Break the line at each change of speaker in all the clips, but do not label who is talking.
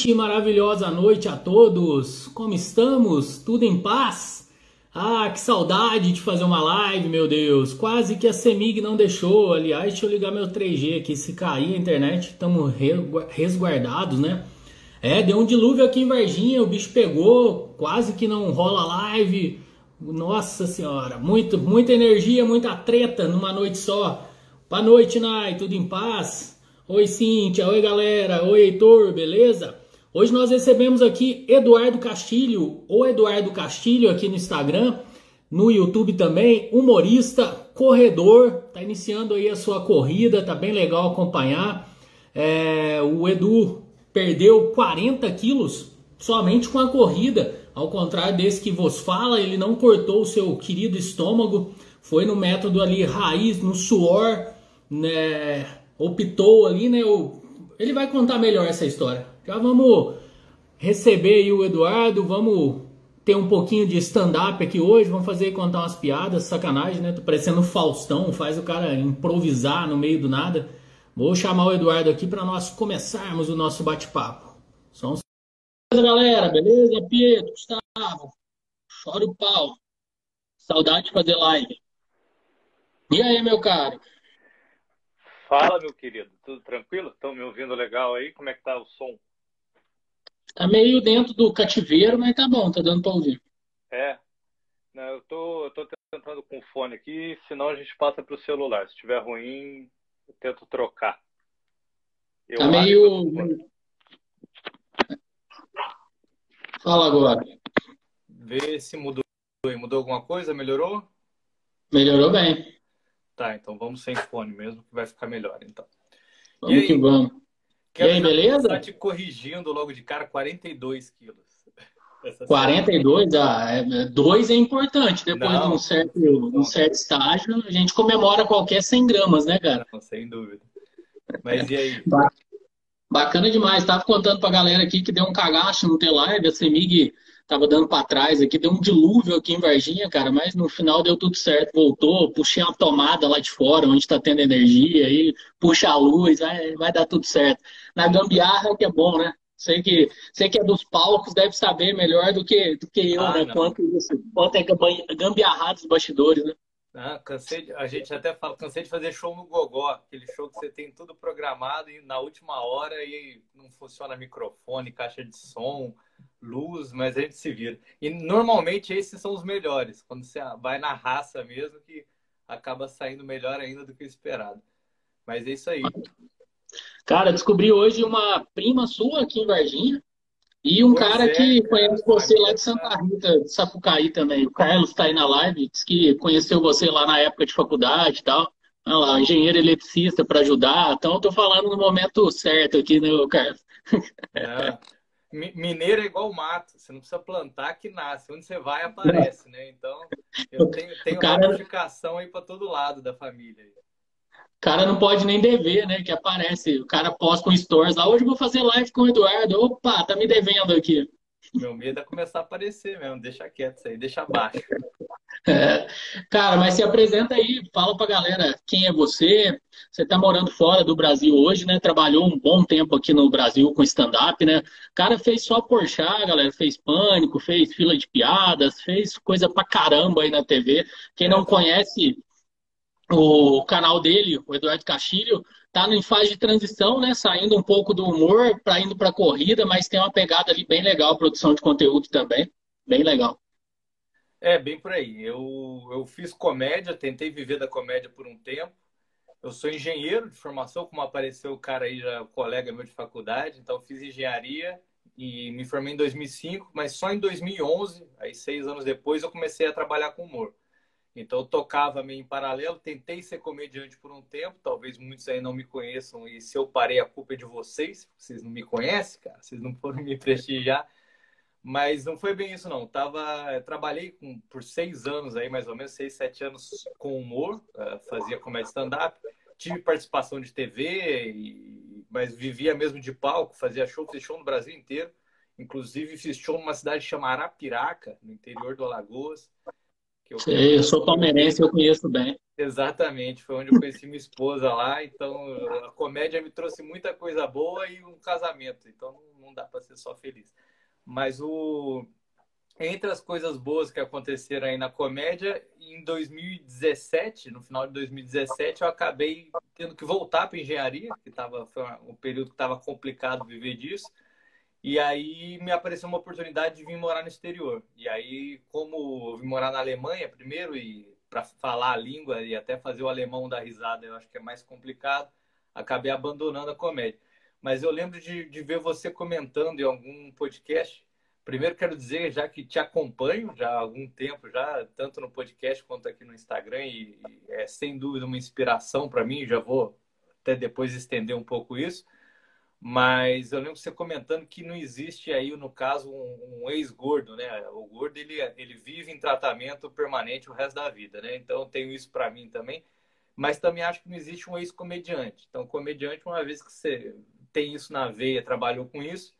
Excelente e maravilhosa noite a todos. Como estamos? Tudo em paz? Ah, que saudade de fazer uma live, meu Deus. Quase que a Semig não deixou. Aliás, deixa eu ligar meu 3G aqui. Se cair a internet, estamos resguardados, né? É, deu um dilúvio aqui em Varginha, o bicho pegou, quase que não rola live. Nossa senhora, muito, muita energia, muita treta numa noite só. Boa noite, Nai, tudo em paz? Oi, Cíntia, oi, galera, oi, Heitor, beleza? Hoje nós recebemos aqui Eduardo Castilho, ou Eduardo Castilho aqui no Instagram, no YouTube também, humorista, corredor, tá iniciando aí a sua corrida, tá bem legal acompanhar. É, o Edu perdeu 40 quilos somente com a corrida. Ao contrário desse que vos fala, ele não cortou o seu querido estômago, foi no método ali raiz, no suor, né? Optou ali, né? Ele vai contar melhor essa história. Já vamos receber aí o Eduardo, vamos ter um pouquinho de stand-up aqui hoje, vamos fazer contar umas piadas, sacanagem, né? Tô parecendo Faustão, faz o cara improvisar no meio do nada. Vou chamar o Eduardo aqui para nós começarmos o nosso bate-papo. Só uns Beleza, galera? Beleza? Pietro, Gustavo. Chora o pau. Saudade de fazer live. E aí, meu caro?
Fala, meu querido. Tudo tranquilo? Estão me ouvindo legal aí? Como é que tá o som?
Tá meio dentro do cativeiro, mas tá bom, tá dando para ouvir.
É. Não, eu tô, eu tô tentando com o fone aqui, senão a gente passa pro celular. Se estiver ruim, eu tento trocar.
Eu tá meio. Fala agora.
Vê se mudou. Mudou alguma coisa? Melhorou?
Melhorou bem.
Tá, então vamos sem fone mesmo, que vai ficar melhor, então.
Vamos aí, que vamos.
E aí, beleza? Te corrigindo logo de cara, 42 quilos.
42, ah, 2 é, é importante. Depois não, de um certo, um certo estágio, a gente comemora qualquer 100 gramas, né, cara?
Não, sem dúvida. Mas e aí?
Bacana demais. Tava contando pra galera aqui que deu um cagaço no T-Live. A Semig tava dando para trás aqui, deu um dilúvio aqui em Varginha, cara, mas no final deu tudo certo, voltou, puxei uma tomada lá de fora, onde está tendo energia, aí puxa a luz, vai, vai dar tudo certo. Na gambiarra é que é bom, né? Sei que, sei que é dos palcos, deve saber melhor do que, do que eu, ah, né? Quanto, quanto é gambiarrado dos bastidores, né?
Ah, cansei de, a gente até fala, cansei de fazer show no Gogó, aquele show que você tem tudo programado e na última hora e não funciona microfone, caixa de som, luz, mas a gente se vira. E normalmente esses são os melhores, quando você vai na raça mesmo, que acaba saindo melhor ainda do que o esperado. Mas é isso aí.
Cara, descobri hoje uma prima sua aqui em Varginha e um pois cara é, que conhece você lá de Santa Rita, de Sapucaí também. O Carlos está aí na live, disse que conheceu você lá na época de faculdade e tal. Olha lá, engenheiro eletricista para ajudar. Então, eu tô falando no momento certo aqui, né, Carlos?
É. Mineiro é igual mato, você não precisa plantar que nasce. Onde você vai, aparece, né? Então, eu tenho, tenho cara... ramificação aí para todo lado da família.
O cara não pode nem dever, né? Que aparece. O cara posta um stories lá. Hoje eu vou fazer live com o Eduardo. Opa, tá me devendo aqui.
Meu medo é começar a aparecer mesmo. Deixa quieto isso aí, deixa abaixo.
Cara, mas se apresenta aí, fala pra galera quem é você. Você tá morando fora do Brasil hoje, né? Trabalhou um bom tempo aqui no Brasil com stand-up, né? O cara fez só Porchat, galera. Fez Pânico, fez Fila de Piadas, fez coisa pra caramba aí na TV. Quem não conhece o canal dele, o Eduardo Castilho, tá em fase de transição, né? Saindo um pouco do humor para indo para corrida, mas tem uma pegada ali bem legal, produção de conteúdo também, bem legal.
É, bem por aí. Eu, eu fiz comédia, tentei viver da comédia por um tempo. Eu sou engenheiro de formação, como apareceu o cara aí, já, colega meu de faculdade. Então, fiz engenharia e me formei em 2005, mas só em 2011, aí seis anos depois, eu comecei a trabalhar com humor. Então eu tocava meio em paralelo, tentei ser comediante por um tempo, talvez muitos aí não me conheçam e se eu parei a culpa é de vocês, vocês não me conhecem, cara, vocês não foram me prestigiar, mas não foi bem isso não. Tava, trabalhei com, por seis anos aí, mais ou menos seis, sete anos com humor, uh, fazia comédia stand-up, tive participação de TV, e, mas vivia mesmo de palco, fazia show, fiz show no Brasil inteiro, inclusive fiz show numa cidade chamada Arapiraca, no interior do Alagoas.
Eu, Sei, eu sou palmeirense, eu conheço bem.
Exatamente, foi onde eu conheci minha esposa lá, então a comédia me trouxe muita coisa boa e um casamento, então não dá para ser só feliz. Mas o entre as coisas boas que aconteceram aí na comédia, em 2017, no final de 2017, eu acabei tendo que voltar para engenharia, que tava, foi um período que estava complicado viver disso. E aí me apareceu uma oportunidade de vir morar no exterior. E aí, como eu vim morar na Alemanha primeiro e para falar a língua e até fazer o alemão dar risada, eu acho que é mais complicado, acabei abandonando a comédia. Mas eu lembro de, de ver você comentando em algum podcast Primeiro quero dizer já que te acompanho já há algum tempo, já tanto no podcast quanto aqui no Instagram e, e é sem dúvida uma inspiração para mim. Já vou até depois estender um pouco isso. Mas eu lembro você comentando que não existe aí, no caso, um, um ex-gordo, né? O gordo, ele, ele vive em tratamento permanente o resto da vida, né? Então, tenho isso para mim também. Mas também acho que não existe um ex-comediante. Então, comediante, uma vez que você tem isso na veia, trabalhou com isso,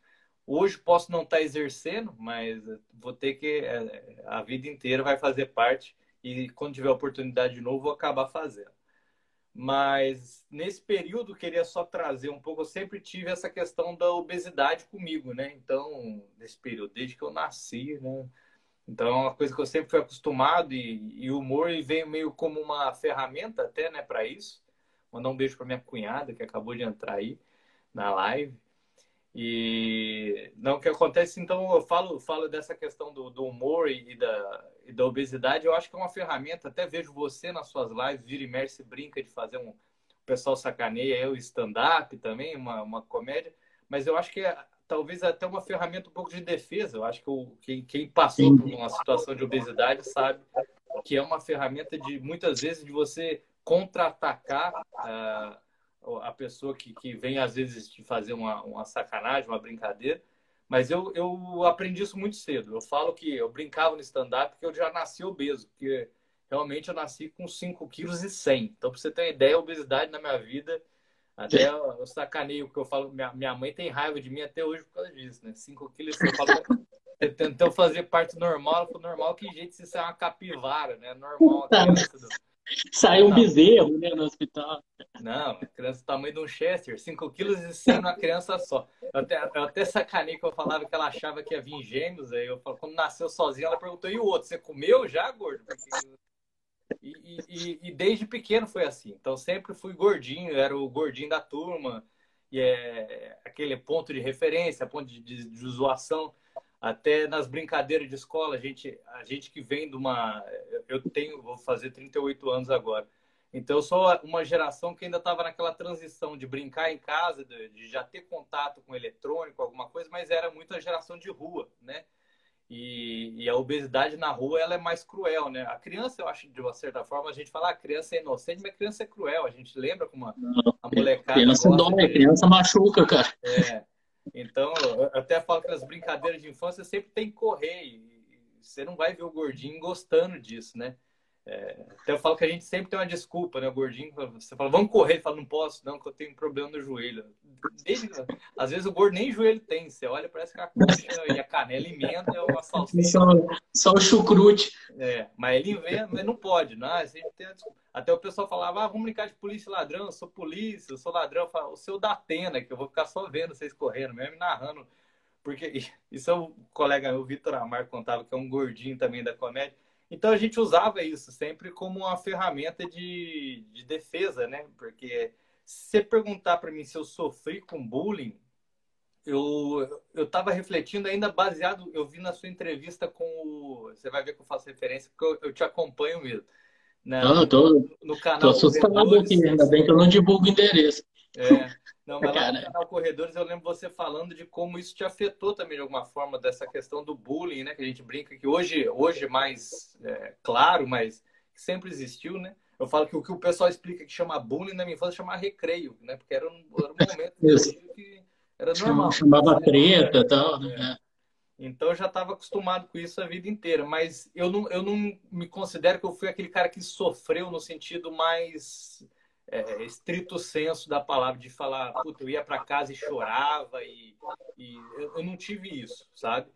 Hoje posso não estar tá exercendo, mas vou ter que é, a vida inteira vai fazer parte e quando tiver oportunidade de novo vou acabar fazendo. Mas nesse período queria só trazer um pouco, eu sempre tive essa questão da obesidade comigo, né? Então, nesse período, desde que eu nasci, né? Então, é uma coisa que eu sempre fui acostumado e, o humor veio meio como uma ferramenta até, né, para isso. Mandar um beijo para minha cunhada que acabou de entrar aí na live. E não o que acontece, então eu falo, falo dessa questão do, do humor e, da, e da obesidade, eu acho que é uma ferramenta, até vejo você nas suas lives, vira e mexe, brinca de fazer um. O pessoal sacaneia eu, stand-up também, uma, uma comédia, mas eu acho que é, talvez até uma ferramenta um pouco de defesa. Eu acho que o, quem, quem passou por uma situação de obesidade sabe que é uma ferramenta de muitas vezes de você contra-atacar. Uh, a pessoa que, que vem às vezes te fazer uma, uma sacanagem, uma brincadeira. Mas eu, eu aprendi isso muito cedo. Eu falo que eu brincava no stand-up porque eu já nasci obeso, porque realmente eu nasci com 5 quilos e 100. Então, para você ter uma ideia, a obesidade na minha vida, até eu sacaneio que eu falo, minha, minha mãe tem raiva de mim até hoje por causa disso, né? 5 quilos e 100. Eu falo, tentou fazer parte normal, ela falou, normal, que jeito se isso é uma capivara, né? Normal, a criança do
Saiu um bezerro né, no hospital.
Não, criança do tamanho de um Chester, 5 quilos e 100 numa criança só. Eu até, eu até sacanei que eu falava que ela achava que ia vir gêmeos. Aí eu falo, quando nasceu sozinha, ela perguntou: e o outro? Você comeu já, gordo? E, e, e, desde pequeno foi assim. Então sempre fui gordinho, era o gordinho da turma. E é aquele ponto de referência, ponto de, de, de zoação. Até nas brincadeiras de escola, a gente, a gente que vem de uma. Eu tenho, vou fazer 38 anos agora. Então, eu sou uma geração que ainda estava naquela transição de brincar em casa, de, já ter contato com eletrônico, alguma coisa, mas era muito a geração de rua, né? E, e, a obesidade na rua ela é mais cruel, né? A criança, eu acho, de uma certa forma, a gente fala a ah, criança é inocente, mas a criança é cruel. A gente lembra como a, a molecada.
Criança dói, de... criança machuca, cara.
É. Então, até falo que nas brincadeiras de infância sempre tem que correr e você não vai ver o gordinho gostando disso, né? É, até eu falo que a gente sempre tem uma desculpa, né? O gordinho, você fala, vamos correr, ele fala, não posso, não, que eu tenho um problema no joelho. Desde, às vezes o gordo nem joelho tem, você olha, parece que a coxa e a canela emenda é uma salsicha.
Só, só o chucrute.
É, mas ele inventa, mas não pode, não, a gente tem. Até o pessoal falava, ah, vamos brincar de polícia e ladrão, eu sou polícia, eu sou ladrão. Eu falo, o seu da Atena, que eu vou ficar só vendo vocês correndo, mesmo narrando. Porque isso é o colega meu, Vitor Amar, contava, que é um gordinho também da comédia. Então a gente usava isso sempre como uma ferramenta de, de defesa, né? Porque se você perguntar para mim se eu sofri com bullying, eu eu estava refletindo ainda baseado, eu vi na sua entrevista com o, você vai ver que eu faço referência porque eu, eu te acompanho mesmo.
Né? Não, eu tô, no canal tô assustado aqui, ainda bem que eu não divulgo o endereço.
É, não, mas lá no canal Corredores eu lembro você falando de como isso te afetou também de alguma forma, dessa questão do bullying, né? Que a gente brinca que hoje, hoje mais é, claro, mas sempre existiu, né? Eu falo que o que o pessoal explica que chama bullying na minha infância chama recreio, né? Porque era um, era um momento que era normal.
Chamava treta e tal, né?
É. Então eu já estava acostumado com isso a vida inteira, mas eu não, eu não me considero que eu fui aquele cara que sofreu no sentido mais é, estrito senso da palavra, de falar, puta, eu ia para casa e chorava, e, e eu, eu, não tive isso, sabe?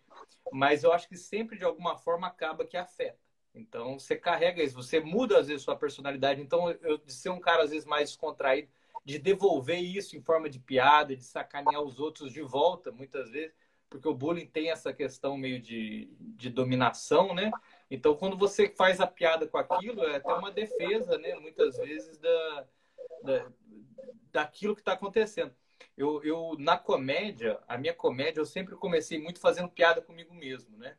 Mas eu acho que sempre de alguma forma acaba que afeta. Então você carrega isso, você muda às vezes sua personalidade. Então eu de ser um cara às vezes mais descontraído, de devolver isso em forma de piada, de sacanear os outros de volta, muitas vezes, porque o bullying tem essa questão meio de, de dominação, né? Então, quando você faz a piada com aquilo, é até uma defesa, né? Muitas vezes da, da daquilo que está acontecendo. Eu, eu, na comédia, a minha comédia, eu sempre comecei muito fazendo piada comigo mesmo, né?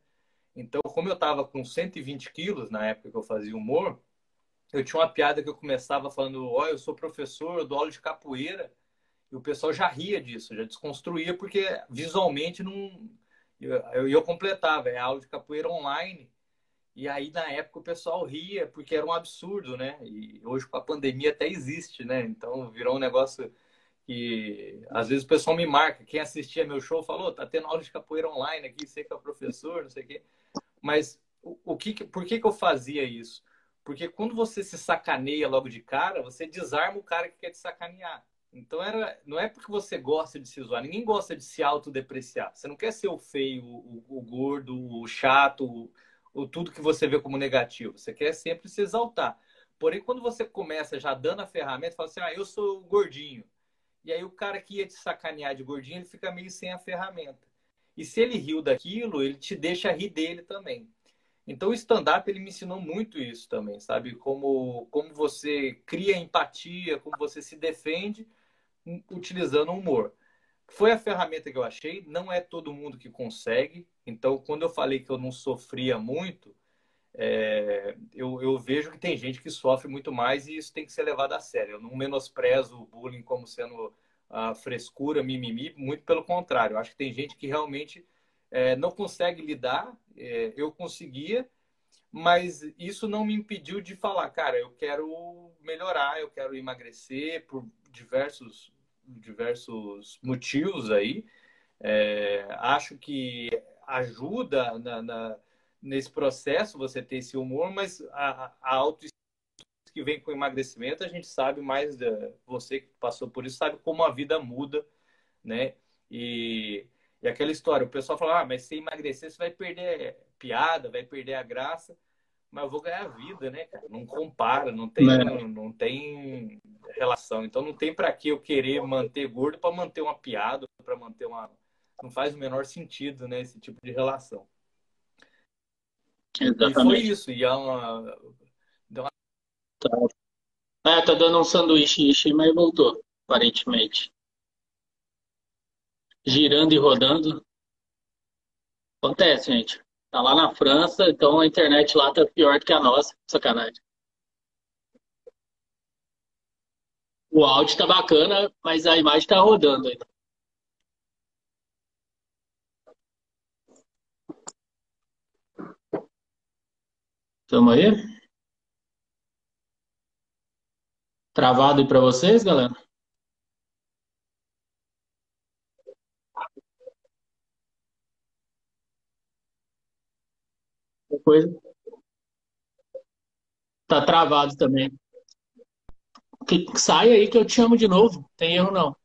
Então, como eu estava com 120 quilos na época que eu fazia humor, eu tinha uma piada que eu começava falando: Ó, oh, eu sou professor, eu dou aula de capoeira. E o pessoal já ria disso, já desconstruía, porque visualmente não. Eu, eu completava, é aula de capoeira online. E aí, na época, o pessoal ria, porque era um absurdo, né? E hoje, com a pandemia, até existe, né? Então, virou um negócio que às vezes o pessoal me marca. Quem assistia meu show falou: tá tendo aula de capoeira online aqui, sei que é o professor, não sei o quê. Mas o, o que, por que, que eu fazia isso? Porque quando você se sacaneia logo de cara, você desarma o cara que quer te sacanear. Então era, não é porque você gosta de se zoar, ninguém gosta de se autodepreciar. Você não quer ser o feio, o, o gordo, o chato, o, o, tudo que você vê como negativo. Você quer sempre se exaltar. Porém, quando você começa já dando a ferramenta, fala assim: ah, eu sou gordinho. E aí o cara que ia te sacanear de gordinho, ele fica meio sem a ferramenta. E se ele riu daquilo, ele te deixa rir dele também. Então, o stand-up ele me ensinou muito isso também, sabe? Como, como você cria empatia, como você se defende utilizando o humor. Foi a ferramenta que eu achei, não é todo mundo que consegue. Então, quando eu falei que eu não sofria muito, é, eu, eu, vejo que tem gente que sofre muito mais e isso tem que ser levado a sério. Eu não menosprezo o bullying como sendo a frescura, mimimi, muito pelo contrário. Eu acho que tem gente que realmente é, não consegue lidar é, eu conseguia, mas isso não me impediu de falar, cara, eu quero melhorar, eu quero emagrecer por diversos, diversos motivos aí. É, acho que ajuda na, na, nesse processo você ter esse humor, mas a, a autoestima que vem com emagrecimento, a gente sabe mais, da, você que passou por isso, sabe como a vida muda, né? E e aquela história, o pessoal fala, ah, mas se emagrecer, você vai perder piada, vai perder a graça. Mas eu vou ganhar vida, né, cara? Não compara, não tem, não, né? não tem relação. Então não tem para que eu querer manter gordo para manter uma piada, para manter uma. Não faz o menor sentido, né, esse tipo de relação. Exatamente. E foi isso. E é uma.
uma... Tá. É, tá dando um sanduíche, mas voltou, aparentemente girando e rodando. Acontece, gente. Tá lá na França, então a internet lá tá pior do que a nossa. Sacanagem. O áudio tá bacana, mas a imagem tá rodando ainda. Tamo aí? Travado aí para vocês, galera? coisa. Tá travado também. Sai aí que eu te chamo de novo. Tem erro não.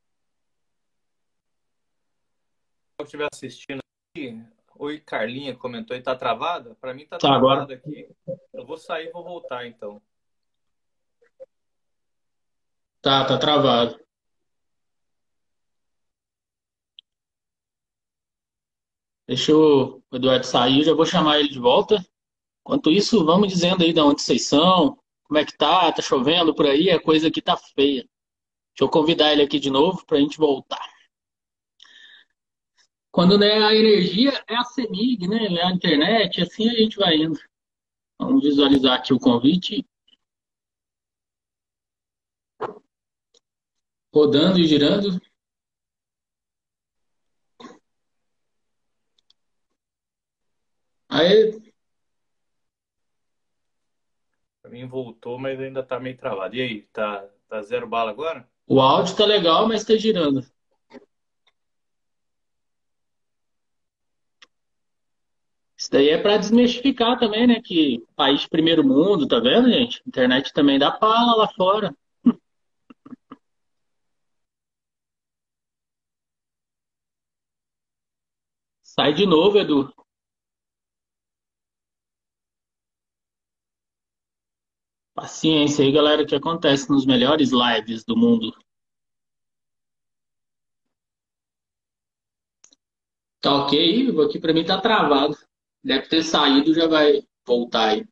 Se estiver assistindo aqui, oi Carlinha comentou e tá travada? Para mim tá, tá travado agora. aqui. Eu vou sair e vou voltar então.
Tá, tá travado. Deixa o Eduardo sair, já vou chamar ele de volta. Enquanto isso, vamos dizendo aí de onde vocês são, como é que tá, tá chovendo por aí, a coisa aqui tá feia. Deixa eu convidar ele aqui de novo para a gente voltar. Quando não é a energia, é a CEMIG, né? É a internet, assim a gente vai indo. Vamos visualizar aqui o convite. Rodando e girando. Aí,
Pra mim voltou, mas ainda tá meio travado. E aí, tá, tá zero bala agora?
O áudio tá legal, mas tá girando. Isso daí é para desmistificar também, né? Que país primeiro mundo, tá vendo, gente? Internet também dá pala lá fora. Sai de novo, Edu. Paciência aí, galera, que acontece nos melhores lives do mundo. Tá ok? Aqui para mim tá travado. Deve ter saído, já vai voltar aí.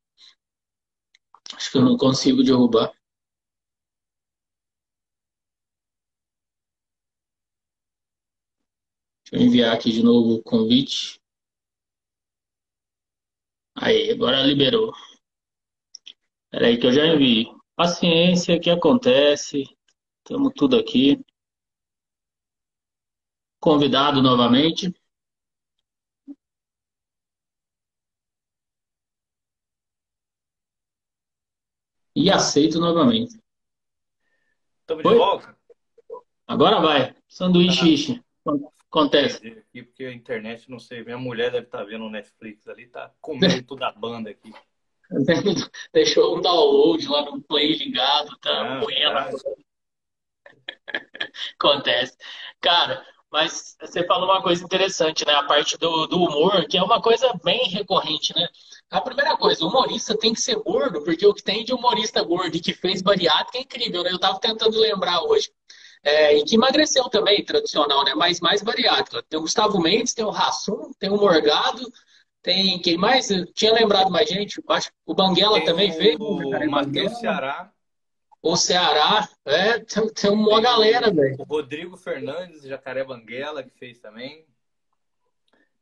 Acho que eu não consigo derrubar. Deixa eu enviar aqui de novo o convite. Aí, agora liberou. Peraí que eu já envio. Paciência, que acontece? Temos tudo aqui. Convidado novamente. E aceito novamente.
Estamos de volta?
Agora vai. Sanduíche. Tá. Acontece.
Aqui porque a internet, não sei, minha mulher deve estar tá vendo o Netflix ali, tá comendo toda a banda aqui.
Deixou um download lá no play ligado, tá moendo. Acontece. Cara, mas você falou uma coisa interessante, né? A parte do, do humor, que é uma coisa bem recorrente, né? A primeira coisa, o humorista tem que ser gordo, porque o que tem de humorista gordo e que fez bariátrica é incrível, né? Eu tava tentando lembrar hoje. É, e que emagreceu também, tradicional, né? Mas mais bariátrica. Tem o Gustavo Mendes, tem o Rassum, tem o Morgado, tem quem mais? Eu tinha lembrado mais gente. Acho o Banguela tem também
o,
fez.
O Matheus Ceará.
O Ceará, é, tem, tem uma galera, velho.
O Rodrigo Fernandes, Jacaré Banguela, que fez também.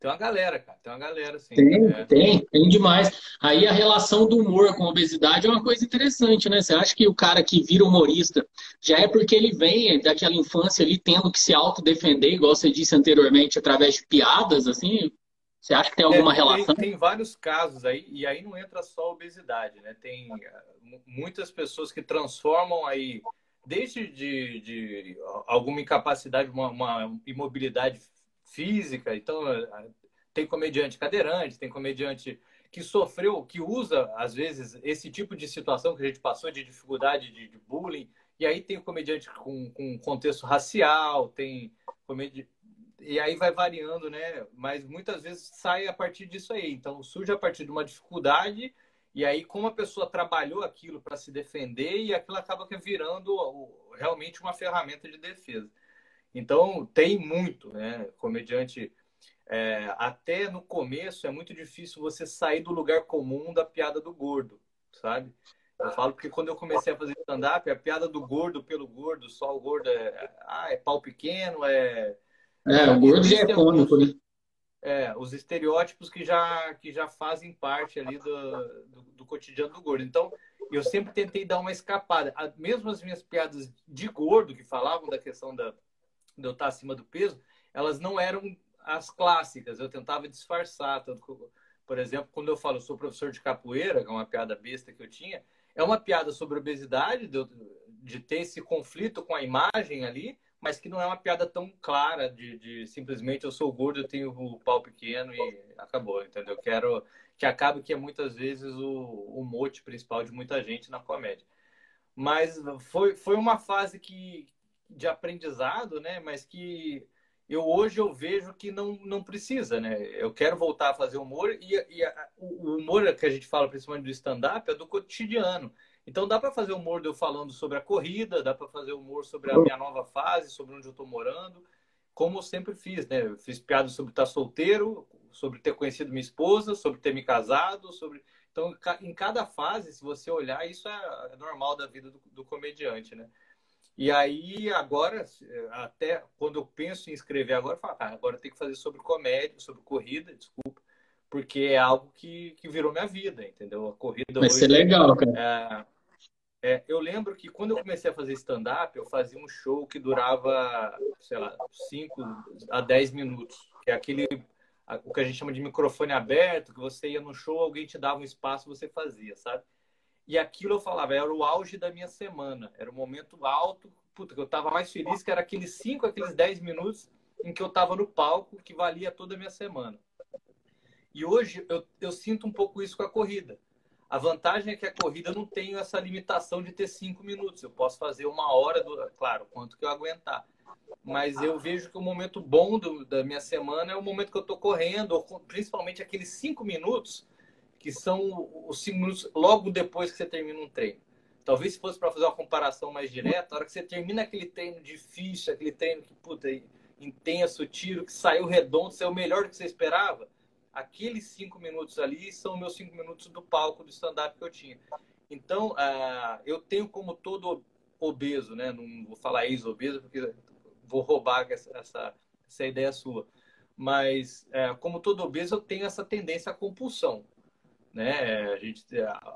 Tem uma galera, cara. Tem uma galera, sim.
Tem, é. tem, tem demais. Aí a relação do humor com a obesidade é uma coisa interessante, né? Você acha que o cara que vira humorista já é porque ele vem daquela infância ali tendo que se autodefender, igual você disse anteriormente, através de piadas, assim? Você acha que tem alguma é, relação?
Tem, tem, vários casos aí, e aí não entra só a obesidade, né? Tem eh, muitas pessoas que transformam aí, desde de, de alguma incapacidade, uma, uma imobilidade física. Então, é, tem comediante cadeirante, tem comediante que sofreu, que usa, às vezes, esse tipo de situação que a gente passou de dificuldade de, de bullying. E aí tem o comediante com, com contexto racial, tem comediante. E aí vai variando, né? Mas muitas vezes sai a partir disso aí. Então surge a partir de uma dificuldade, e aí, como a pessoa trabalhou aquilo para se defender, e aquilo acaba virando realmente uma ferramenta de defesa. Então, tem muito, né? Comediante. É, até no começo é muito difícil você sair do lugar comum da piada do gordo, sabe? Eu falo porque quando eu comecei a fazer stand-up, a piada do gordo pelo gordo, só o gordo é, ah, é pau pequeno, é.
É, o gordo já é cômico, né?
É, os estereótipos que já, que já fazem parte ali do, do, do, cotidiano do gordo. Então, eu sempre tentei dar uma escapada. Mesmo as minhas piadas de gordo, que falavam da questão da, de eu estar acima do peso, elas não eram as clássicas. Eu tentava disfarçar. Tanto, por exemplo, quando eu falo sou professor de capoeira, que é uma piada besta que eu tinha, é uma piada sobre obesidade, de, de ter esse conflito com a imagem ali, mas que não é uma piada tão clara de, de, simplesmente eu sou gordo, eu tenho o pau pequeno e acabou, entendeu? Eu quero que acabe que é muitas vezes o, o mote principal de muita gente na comédia. Mas foi, foi uma fase que, de aprendizado, né? Mas que eu hoje eu vejo que não, não precisa, né? Eu quero voltar a fazer humor e, e a, o humor que a gente fala principalmente do stand-up é do cotidiano. Então dá para fazer humor de eu falando sobre a corrida, dá para fazer humor sobre a minha nova fase, sobre onde eu estou morando, como eu sempre fiz, né? Eu fiz piadas sobre estar solteiro, sobre ter conhecido minha esposa, sobre ter me casado, sobre então em cada fase, se você olhar, isso é, é normal da vida do, do comediante, né? E aí, agora, até quando eu penso em escrever agora, eu falo, ah, agora tem que fazer sobre comédia, sobre corrida, desculpa, porque é algo que, que virou minha vida, entendeu? A corrida
Vai hoje, ser legal, cara.
É, é, eu lembro que quando eu comecei a fazer stand-up, eu fazia um show que durava, sei lá, 5 a 10 minutos, que é aquele, o que a gente chama de microfone aberto, que você ia no show, alguém te dava um espaço, você fazia, sabe? E aquilo eu falava, era o auge da minha semana. Era o momento alto, puta, que eu tava mais feliz, que era aqueles 5, aqueles 10 minutos em que eu tava no palco, que valia toda a minha semana. E hoje eu, eu sinto um pouco isso com a corrida. A vantagem é que a corrida não tem essa limitação de ter cinco minutos. Eu posso fazer uma hora, do, claro, quanto que eu aguentar. Mas eu vejo que o momento bom do, da minha semana é o momento que eu estou correndo, principalmente aqueles cinco minutos que são os cinco minutos logo depois que você termina um treino. Talvez se fosse para fazer uma comparação mais direta, a hora que você termina aquele treino difícil, aquele treino que, puta, intenso, tiro que saiu redondo, saiu melhor do que você esperava. Aqueles cinco minutos ali são meus cinco minutos do palco do stand-up que eu tinha. Então, uh, eu tenho como todo obeso, né? Não vou falar ex-obeso, porque vou roubar essa, essa, essa ideia sua. Mas, uh, como todo obeso, eu tenho essa tendência à compulsão. Né? A gente,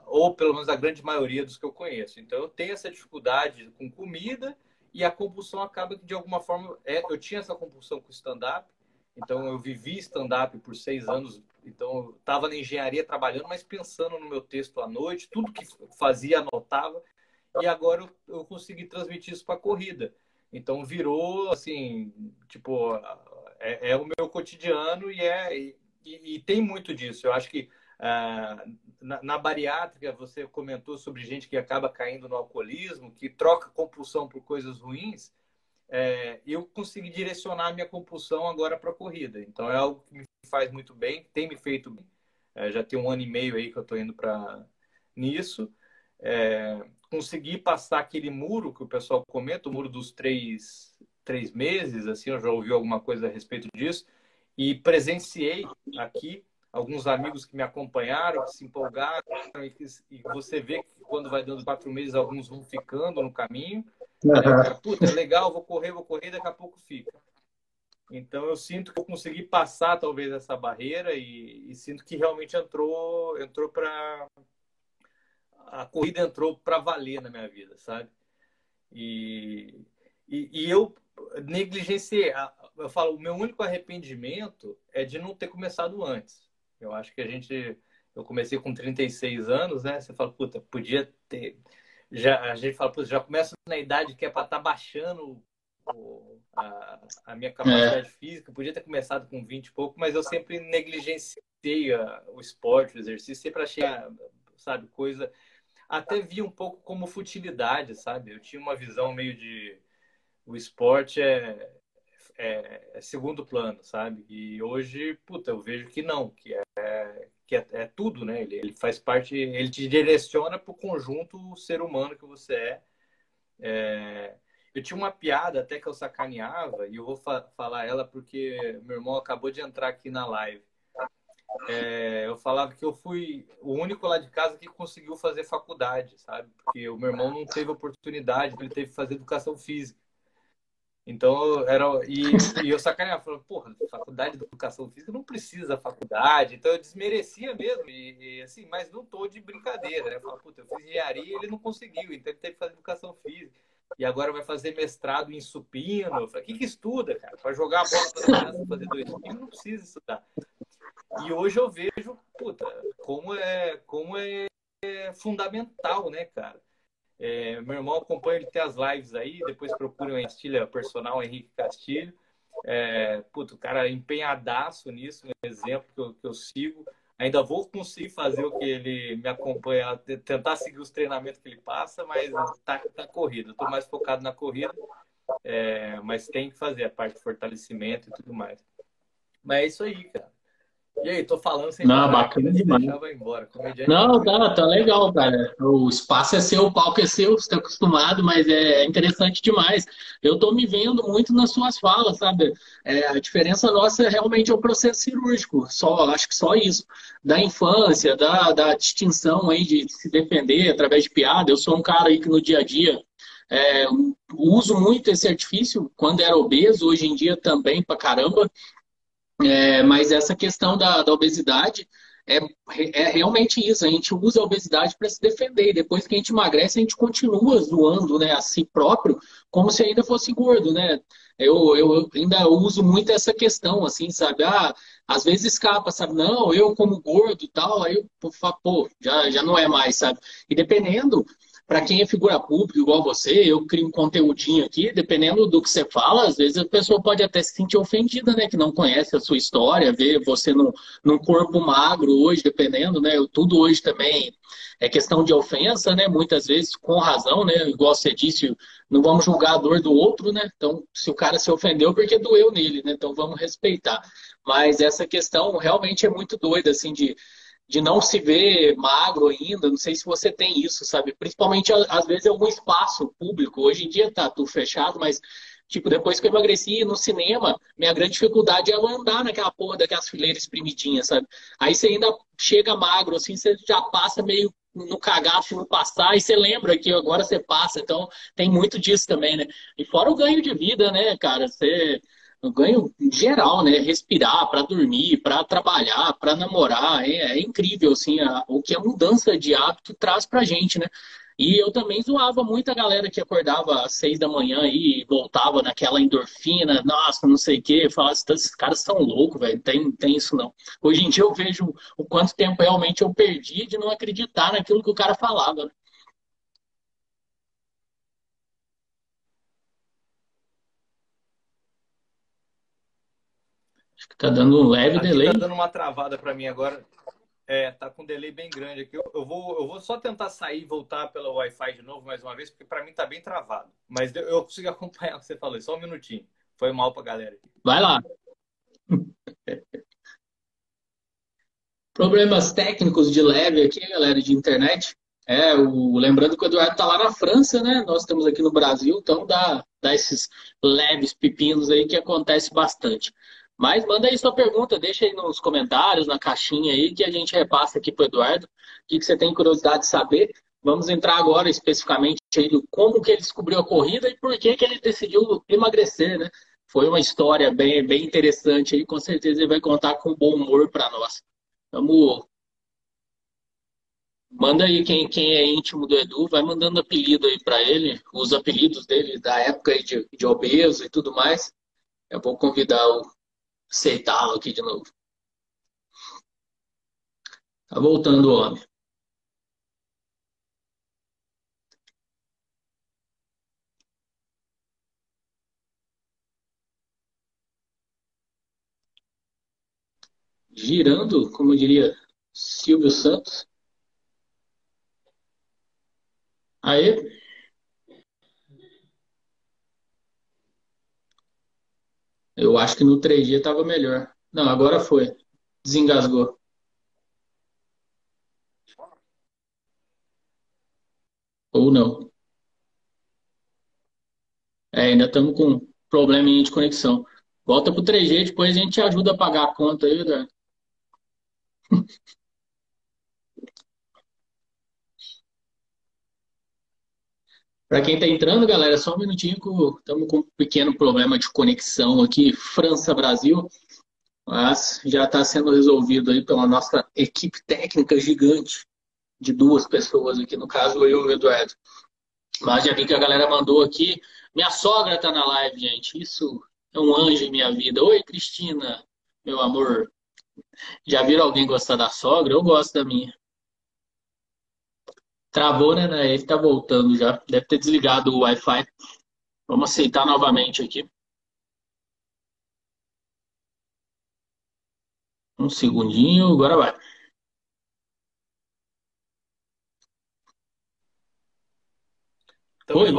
ou pelo menos a grande maioria dos que eu conheço. Então, eu tenho essa dificuldade com comida e a compulsão acaba que, de alguma forma, é, eu tinha essa compulsão com stand-up. Então, eu vivi stand-up por seis anos então, eu estava na engenharia trabalhando, mas pensando no meu texto à noite, tudo que fazia, anotava. E agora eu, eu consegui transmitir isso para a corrida. Então, virou, assim, tipo, é, é, o meu cotidiano e, é, e, e, tem muito disso. Eu acho que uh, na, na, bariátrica, você comentou sobre gente que acaba caindo no alcoolismo, que troca compulsão por coisas ruins. É, eu consegui direcionar a minha compulsão agora para a corrida. Então, é algo que me faz muito bem, tem me feito bem. É, já tem um ano e meio aí que eu estou indo para nisso. É, consegui passar aquele muro que o pessoal comenta, o muro dos três, três meses, assim, eu já ouvi alguma coisa a respeito disso, e presenciei aqui alguns amigos que me acompanharam, que se empolgaram, e, que, e você vê que quando vai dando quatro meses, alguns vão ficando no caminho. Uhum. Puta, legal, vou correr, vou correr, daqui a pouco fica. Então eu sinto que eu consegui passar talvez essa barreira e, e sinto que realmente entrou entrou para a corrida entrou para valer na minha vida, sabe? E, e, e, eu negligenciei. Eu falo, o meu único arrependimento é de não ter começado antes. Eu acho que a gente. Eu comecei com 36 anos, né? Você fala, puta, podia ter. Já, a gente fala, já começa na idade que é para estar tá baixando a, a minha capacidade é. física. Podia ter começado com 20 e pouco, mas eu sempre negligenciei o esporte, o exercício, sempre achei, sabe, coisa. Até vi um pouco como futilidade, sabe? Eu tinha uma visão meio de. O esporte é, é, é segundo plano, sabe? E hoje, puta, eu vejo que não, que é, que é, é tudo, né? Ele, ele faz parte, ele te direciona para o conjunto ser humano que você é. é eu tinha uma piada até que eu sacaneava, e eu vou fa falar ela porque meu irmão acabou de entrar aqui na live. É, eu falava que eu fui o único lá de casa que conseguiu fazer faculdade, sabe? Porque o meu irmão não teve oportunidade, ele teve que fazer educação física. Então, era. E, e eu sacaneava, falando, porra, faculdade de educação física não precisa faculdade. Então, eu desmerecia mesmo. E, e assim, mas não tô de brincadeira, né? Eu falava, puta, eu fiz engenharia e ele não conseguiu, então ele teve que fazer educação física e agora vai fazer mestrado em supino. Eu falei, o que, que estuda, cara? Para jogar a bola para criança, fazer dois times, não precisa estudar. E hoje eu vejo, puta, como é, como é fundamental, né, cara? É, meu irmão acompanha, ele tem as lives aí, depois procuram em Estilha Personal Henrique Castilho. É, puta, o cara é empenhadaço nisso, um exemplo que eu, que eu sigo. Ainda vou conseguir fazer o que ele me acompanha, tentar seguir os treinamentos que ele passa, mas tá, tá corrida. Estou mais focado na corrida, é, mas tem que fazer a parte de fortalecimento e tudo mais. Mas é isso aí, cara. E aí, tô falando sem
Não, parar, bacana demais.
Embora,
Não, tá, tá legal, cara. O espaço é seu, o palco é seu, você tá acostumado, mas é interessante demais. Eu tô me vendo muito nas suas falas, sabe? É, a diferença nossa é realmente é o processo cirúrgico, só, acho que só isso. Da infância, da, da distinção aí de se defender através de piada. Eu sou um cara aí que no dia a dia é, uso muito esse artifício quando era obeso, hoje em dia também pra caramba. É, mas essa questão da, da obesidade é, é, realmente isso. A gente usa a obesidade para se defender. E depois que a gente emagrece, a gente continua zoando né, a si próprio como se ainda fosse gordo, né? Eu, eu ainda uso muito essa questão, assim, sabe? Ah, às vezes escapa, sabe? Não, eu como gordo e tal, aí, pô, já, já não é mais, sabe? E dependendo, para quem é figura pública, igual você, eu crio um conteúdinho aqui, dependendo do que você fala, às vezes a pessoa pode até se sentir ofendida, né? Que não conhece a sua história, vê você num, num corpo magro hoje, dependendo, né? Tudo hoje também é questão de ofensa, né? Muitas vezes com razão, né? Igual você disse, não vamos julgar a dor do outro, né? Então, se o cara se ofendeu, porque doeu nele, né? Então vamos respeitar. Mas essa questão realmente é muito doida, assim, de de não se ver magro ainda. Não sei se você tem isso, sabe? Principalmente, às vezes, em algum espaço público. Hoje em dia tá tudo fechado, mas Tipo, depois que eu emagreci no cinema, minha grande dificuldade é andar naquela porra daquelas fileiras espremidinhas, sabe? Aí você ainda chega magro, assim, você já passa meio no cagaço no passar e você lembra que agora você passa. Então, tem muito disso também, né? E fora o ganho de vida, né, cara? Você o ganho geral, né? Respirar, para dormir, para trabalhar, para namorar, é, é, incrível assim a, o que a mudança de hábito traz para gente, né? E eu também zoava muito a galera que acordava às seis da manhã e voltava naquela endorfina, nossa, não sei o quê. Falava, esses caras são loucos, velho, tem, tem isso não. Hoje em dia eu vejo o quanto tempo realmente eu perdi de não acreditar naquilo que o cara falava. Né? Acho que tá dando um leve
Aqui
delay.
Tá dando uma travada para mim agora. É, tá com um delay bem grande aqui. Eu, eu, vou, eu vou só tentar sair e voltar pelo Wi-Fi de novo mais uma vez, porque para mim tá bem travado. Mas eu, eu consigo acompanhar o que você falou, só um minutinho. Foi mal pra galera.
Vai lá. Problemas técnicos de leve aqui, galera, de internet. É, o, lembrando que o Eduardo tá lá na França, né? Nós estamos aqui no Brasil, então dá, dá esses leves pepinos aí que acontece bastante. Mas manda aí sua pergunta, deixa aí nos comentários, na caixinha aí, que a gente repassa aqui para o Eduardo. O que, que você tem curiosidade de saber? Vamos entrar agora especificamente aí do como que ele descobriu a corrida e por que, que ele decidiu emagrecer, né? Foi uma história bem, bem interessante aí, com certeza ele vai contar com bom humor para nós. Vamos. Manda aí quem, quem é íntimo do Edu, vai mandando apelido aí para ele, os apelidos dele da época de, de obeso e tudo mais. Eu vou convidar o aceitá-lo aqui de novo. Tá voltando o homem. Girando, como diria Silvio Santos. Aí. Eu acho que no 3G estava melhor. Não, agora foi. Desengasgou. Ou não. É, ainda estamos com probleminha de conexão. Volta pro 3G, depois a gente ajuda a pagar a conta aí, Eduardo. Para quem está entrando, galera, só um minutinho, estamos com um pequeno problema de conexão aqui, França-Brasil, mas já está sendo resolvido aí pela nossa equipe técnica gigante de duas pessoas aqui, no caso eu e o Eduardo. Mas já vi que a galera mandou aqui. Minha sogra está na live, gente. Isso é um anjo em minha vida. Oi, Cristina, meu amor. Já viram alguém gostar da sogra? Eu gosto da minha. Travou, né? né? Ele tá voltando já. Deve ter desligado o Wi-Fi. Vamos aceitar novamente aqui. Um segundinho, agora vai.
Tamo Oi?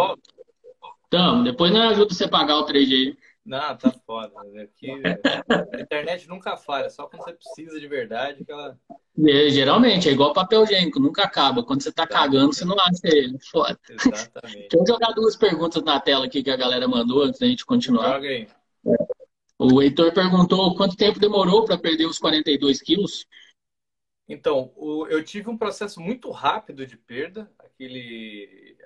Tamo. Depois não ajuda você a pagar o 3G.
Não, tá foda. Aqui, a internet nunca falha, só quando você precisa de verdade que ela.
É, geralmente, é igual papel higiênico, nunca acaba. Quando você tá cagando, você não acha ele. Foda. Exatamente. Deixa eu jogar duas perguntas na tela aqui que a galera mandou antes da gente continuar.
Joga aí.
O Heitor perguntou quanto tempo demorou para perder os 42 quilos?
Então, eu tive um processo muito rápido de perda, aquele.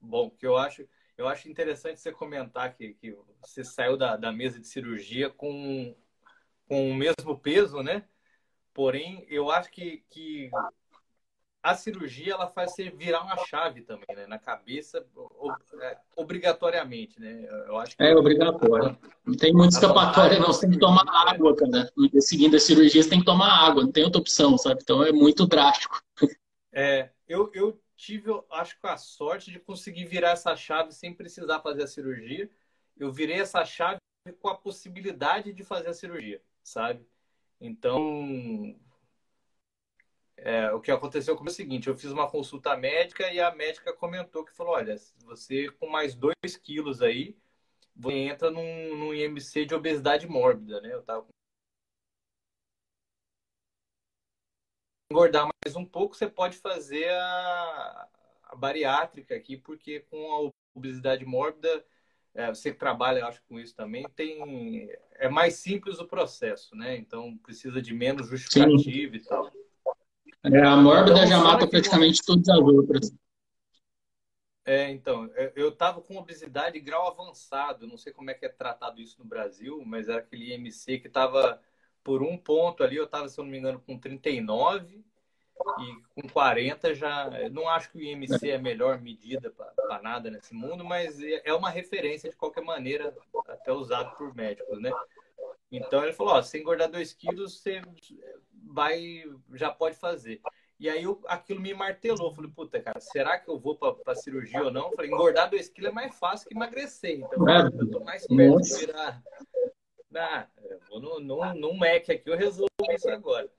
Bom, que eu acho eu acho interessante você comentar que, que você saiu da, da mesa de cirurgia com, com o mesmo peso, né? Porém, eu acho que, que a cirurgia ela faz você virar uma chave também, né? Na cabeça, é, obrigatoriamente, né? Eu acho
é obrigatório. Não tem muita escapatória, não. Você tem que tomar água, cara. No dia seguinte da cirurgia, você tem que tomar água, não tem outra opção, sabe? Então é muito drástico.
É, eu, eu tive, acho que a sorte de conseguir virar essa chave sem precisar fazer a cirurgia. Eu virei essa chave com a possibilidade de fazer a cirurgia, sabe? Então, é, o que aconteceu comigo é o seguinte: eu fiz uma consulta médica e a médica comentou que falou: olha, você com mais 2 quilos aí, você entra num, num IMC de obesidade mórbida, né? Eu tava com engordar mais um pouco, você pode fazer a, a bariátrica aqui, porque com a obesidade mórbida é, você que trabalha, acho, com isso também, tem é mais simples o processo, né? Então precisa de menos justificativo Sim. e tal.
É, a mórbida então, já mata praticamente todas as outras.
É, então, eu estava com obesidade grau avançado, não sei como é que é tratado isso no Brasil, mas era aquele IMC que estava por um ponto ali, eu estava, se eu não me engano, com 39 e com 40 já. Não acho que o IMC é a melhor medida para nada nesse mundo, mas é uma referência de qualquer maneira, até usado por médicos, né? Então ele falou: ó, se engordar 2 quilos, você vai, já pode fazer. E aí eu, aquilo me martelou. Falei, puta, cara, será que eu vou para cirurgia ou não? Falei, engordar 2 quilos é mais fácil que emagrecer. Então é. eu tô mais perto Nossa. de virar. Ah, vou no, no, no Mac aqui, eu resolvo isso agora.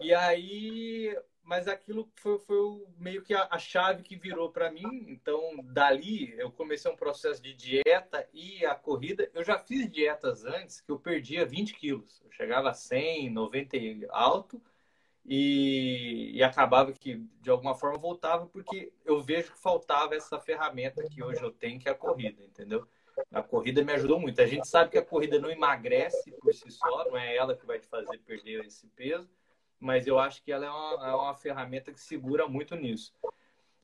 E aí, mas aquilo foi, foi meio que a, a chave que virou para mim. Então, dali, eu comecei um processo de dieta e a corrida. Eu já fiz dietas antes que eu perdia 20 quilos. Eu chegava a 100, 90 alto e, e acabava que, de alguma forma, voltava porque eu vejo que faltava essa ferramenta que hoje eu tenho, que é a corrida, entendeu? A corrida me ajudou muito. A gente sabe que a corrida não emagrece por si só, não é ela que vai te fazer perder esse peso, mas eu acho que ela é uma, é uma ferramenta que segura muito nisso.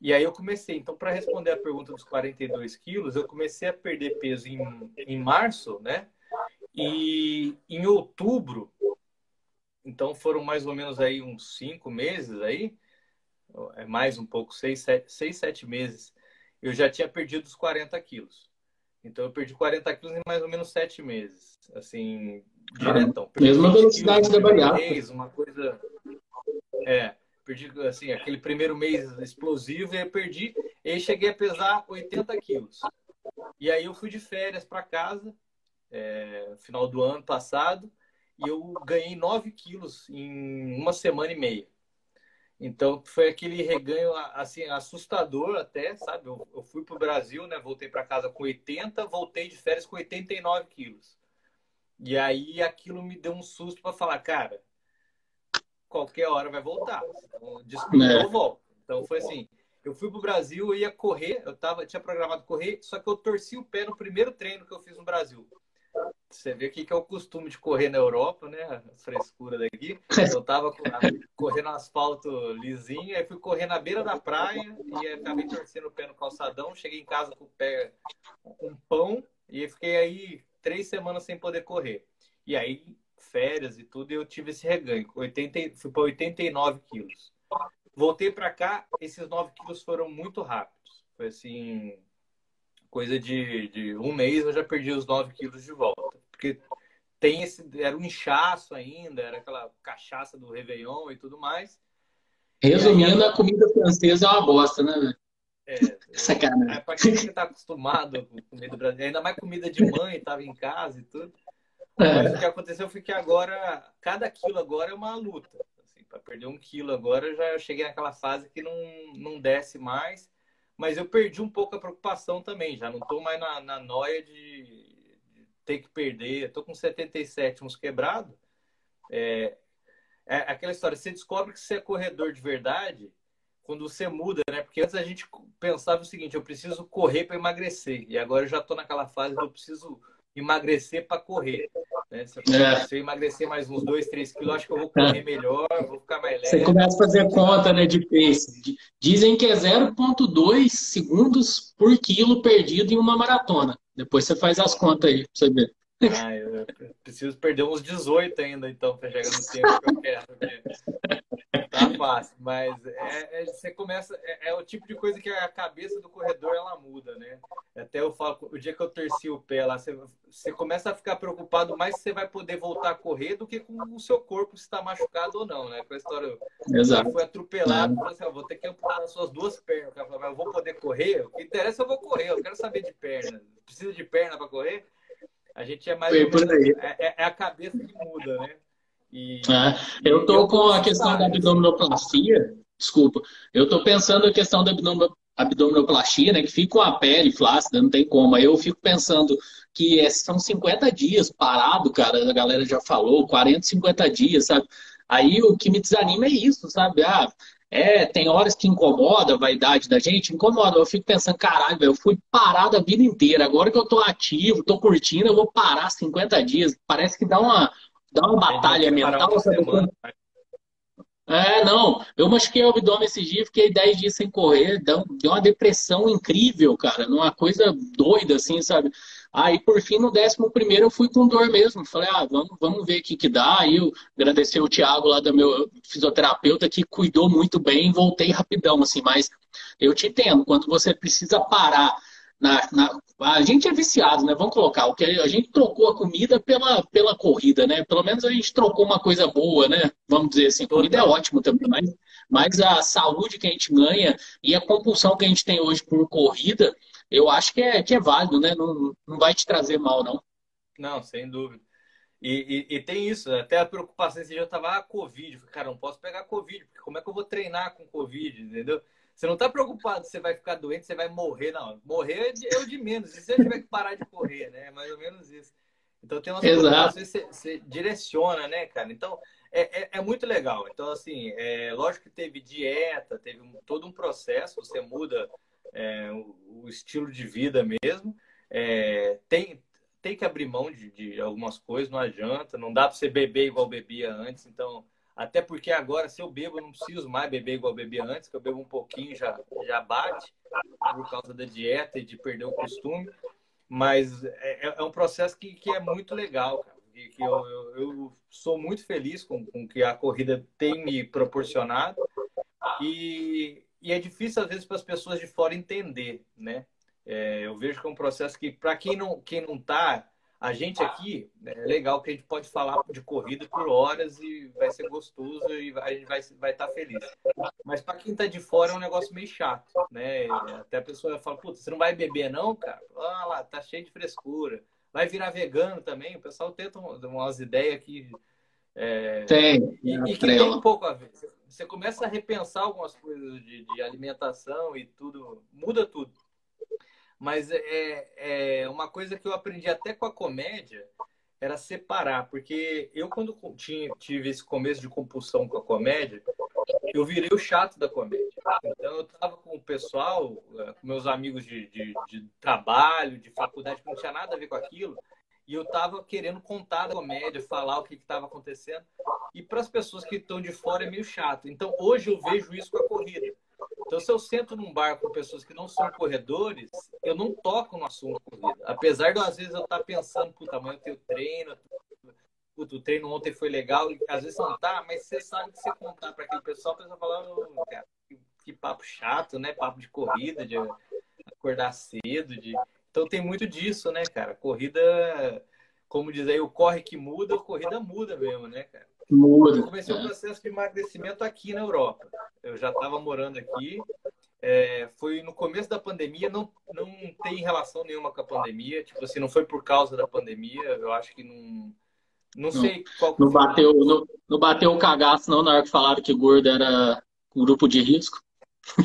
E aí eu comecei, então, para responder a pergunta dos 42 quilos, eu comecei a perder peso em, em março, né? E em outubro, então foram mais ou menos aí uns cinco meses aí, é mais um pouco, seis, sete, seis, sete meses, eu já tinha perdido os 40 quilos. Então eu perdi 40 quilos em mais ou menos sete meses. Assim, diretão.
Perdi Mesma velocidade da
bariátrica. Uma coisa. É, perdi assim, aquele primeiro mês explosivo e eu perdi. E aí cheguei a pesar 80 quilos. E aí eu fui de férias para casa, é, final do ano passado, e eu ganhei 9 quilos em uma semana e meia. Então foi aquele reganho assim assustador até, sabe? Eu, eu fui para o Brasil, né? Voltei para casa com 80, voltei de férias com 89 quilos. E aí aquilo me deu um susto para falar, cara, qualquer hora vai voltar. Desculpa, é. eu volto. Então foi assim, eu fui pro Brasil, eu ia correr, eu tava, tinha programado correr, só que eu torci o pé no primeiro treino que eu fiz no Brasil. Você vê o que, que é o costume de correr na Europa, né? A frescura daqui. Eu tava correndo asfalto lisinho, aí fui correr na beira da praia e acabei torcendo o pé no calçadão. Cheguei em casa com o pé com pão e fiquei aí três semanas sem poder correr. E aí, férias e tudo, eu tive esse reganho. 80, fui para 89 quilos. Voltei para cá, esses 9 quilos foram muito rápidos. Foi assim, coisa de, de um mês eu já perdi os 9 quilos de volta. Porque tem esse. Era um inchaço ainda, era aquela cachaça do Réveillon e tudo mais.
Resumindo, aí, a comida francesa é uma bosta, né, velho?
É, Sacanagem. É, pra quem está acostumado com comida brasileira, ainda mais comida de mãe, estava em casa e tudo. É. Mas o que aconteceu foi que agora, cada quilo agora é uma luta. Assim, para perder um quilo agora, já cheguei naquela fase que não, não desce mais mas eu perdi um pouco a preocupação também. Já não estou mais na, na noia de, ter que perder. Estou com 77 uns quebrados. É, é aquela história, você descobre que você é corredor de verdade quando você muda, né? Porque antes a gente pensava o seguinte, eu preciso correr para emagrecer. E agora eu já estou naquela fase eu preciso emagrecer para correr. Né? Se, eu, é. emagrecer mais uns 2, 3 quilos, acho que eu vou correr melhor, vou ficar mais leve.
Você começa a fazer conta né, de pace. Dizem que é 0,2 segundos por quilo perdido em uma maratona. Depois você faz as contas aí para você ver.
Ah, eu preciso perder uns 18 ainda, então, para chegar no tempo que eu quero. Porque tá fácil, mas é, é, você começa. É, é, o tipo de coisa que a cabeça do corredor ela muda, né? Até eu falo, o dia que eu torci o pé lá, você, você começa a ficar preocupado mais se você vai poder voltar a correr do que com o seu corpo se está machucado ou não, né? Com a história.
Exato.
foi atropelado, é. falou assim: vou ter que amputar as suas duas pernas. O cara falou, mas eu vou poder correr? O que interessa eu vou correr, eu quero saber de perna. Precisa de perna para correr? A gente é mais. É, é, é a cabeça que muda, né?
E, é, eu tô com a questão da abdominoplastia, desculpa, eu tô pensando a questão da abdominoplastia, né, que fica com a pele flácida, não tem como. Aí eu fico pensando que é, são 50 dias parado, cara, a galera já falou, 40, 50 dias, sabe? Aí o que me desanima é isso, sabe? Ah, É, tem horas que incomoda a vaidade da gente, incomoda. Eu fico pensando, caralho, eu fui parado a vida inteira. Agora que eu tô ativo, tô curtindo, eu vou parar 50 dias. Parece que dá uma, dá uma batalha mental. É, não. Eu machuquei o abdômen esse dia, fiquei 10 dias sem correr, deu, deu uma depressão incrível, cara. Uma coisa doida, assim, sabe? Aí, por fim, no décimo primeiro, eu fui com dor mesmo. Falei, ah, vamos, vamos ver o que, que dá. Aí eu agradeci o Thiago lá do meu fisioterapeuta, que cuidou muito bem voltei rapidão, assim. Mas eu te entendo, quando você precisa parar na, na, a gente é viciado, né? Vamos colocar. O que a gente trocou a comida pela, pela corrida, né? Pelo menos a gente trocou uma coisa boa, né? Vamos dizer assim. Comida é ótimo também, mas, mas a saúde que a gente ganha e a compulsão que a gente tem hoje por corrida, eu acho que é, que é válido, né? Não, não vai te trazer mal, não.
Não, sem dúvida. E, e, e, tem isso, até a preocupação esse dia eu tava, ah, Covid. Cara, não posso pegar Covid, porque como é que eu vou treinar com Covid, entendeu? Você não está preocupado se você vai ficar doente, você vai morrer, não. Morrer é o de menos. E se você tiver que parar de correr, né? É mais ou menos isso. Então tem umas preocupações que você, você, direciona, né, cara? Então é, é, é, muito legal. Então, assim, é, lógico que teve dieta, teve um, todo um processo, você muda é, o, o, estilo de vida mesmo. É, tem, tem que abrir mão de, de algumas coisas, não adianta. Não dá para você beber igual bebia antes. Então, até porque agora, se eu bebo, eu não preciso mais beber igual bebia antes, que eu bebo um pouquinho já, já bate, por causa da dieta e de perder o costume. Mas é, é um processo que, que é muito legal, cara. Que eu, eu, eu, sou muito feliz com o que a corrida tem me proporcionado. E, e é difícil, às vezes, para as pessoas de fora entender, né? É, eu vejo que é um processo que, para quem não quem não está a gente aqui, é legal que a gente pode falar de corrida por horas e vai ser gostoso e a gente vai estar vai tá feliz. Mas para quem está de fora é um negócio meio chato, né? Até a pessoa fala, puta, você não vai beber não, cara? Ah lá, tá cheio de frescura. Vai virar vegano também? O pessoal tenta umas ideias que...
É, tem.
E, e que tem um pouco a ver. Você começa a repensar algumas coisas de, de alimentação e tudo, muda tudo. Mas é, é uma coisa que eu aprendi até com a comédia era separar, porque eu quando tinha, tive esse começo de compulsão com a comédia, eu virei o chato da comédia. Então eu tava com o pessoal, é, com meus amigos de, de, de trabalho, de faculdade, que não tinha nada a ver com aquilo, e eu tava querendo contar da comédia, falar o que estava acontecendo. E para as pessoas que estão de fora é meio chato. Então hoje eu vejo isso com a corrida. Então, se eu sento num bar com pessoas que não são corredores, eu não toco no assunto corrida. Apesar de, às vezes, eu estar pensando, puta, amanhã eu tenho treino, puta, o treino ontem foi legal, e às vezes não tá, mas você sabe que você contar para aquele pessoal, o pessoal fala, oh, cara, que, que, papo chato, né? Papo de corrida, de acordar cedo, de... Então tem muito disso, né, cara? Corrida, como diz aí, o corre que muda, a corrida muda mesmo, né, cara?
Muda.
Eu comecei o processo de emagrecimento aqui na Europa. Eu já estava morando aqui. É, foi no começo da pandemia, não, não tem relação nenhuma com a pandemia. Tipo assim, não foi por causa da pandemia. Eu acho que não. Não, não sei qual.
Não bateu, não, não bateu o cagaço, não, na hora que falaram que gordo era um grupo de risco.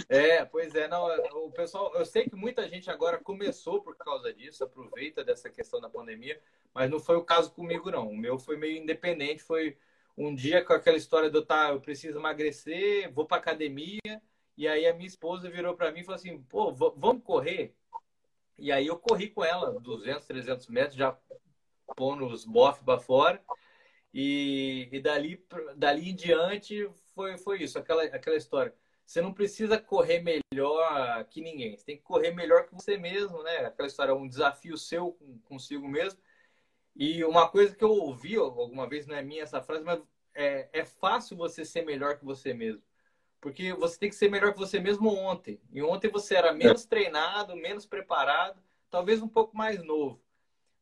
É, pois é, não, o pessoal, eu sei que muita gente agora começou por causa disso, aproveita dessa questão da pandemia, mas não foi o caso comigo não. O meu foi meio independente, foi um dia com aquela história do tá, eu preciso emagrecer, vou para academia, e aí a minha esposa virou para mim e falou assim: "Pô, vamos correr?" E aí eu corri com ela 200, 300 metros, já pondo os bofs para fora. E, e dali, dali em diante foi, foi isso, aquela, aquela história. Você não precisa correr melhor que ninguém. Você tem que correr melhor que você mesmo, né? Aquela história, um desafio seu consigo mesmo. E uma coisa que eu ouvi alguma vez, não é minha essa frase, mas é, é fácil você ser melhor que você mesmo. Porque você tem que ser melhor que você mesmo ontem. E ontem você era menos treinado, menos preparado, talvez um pouco mais novo.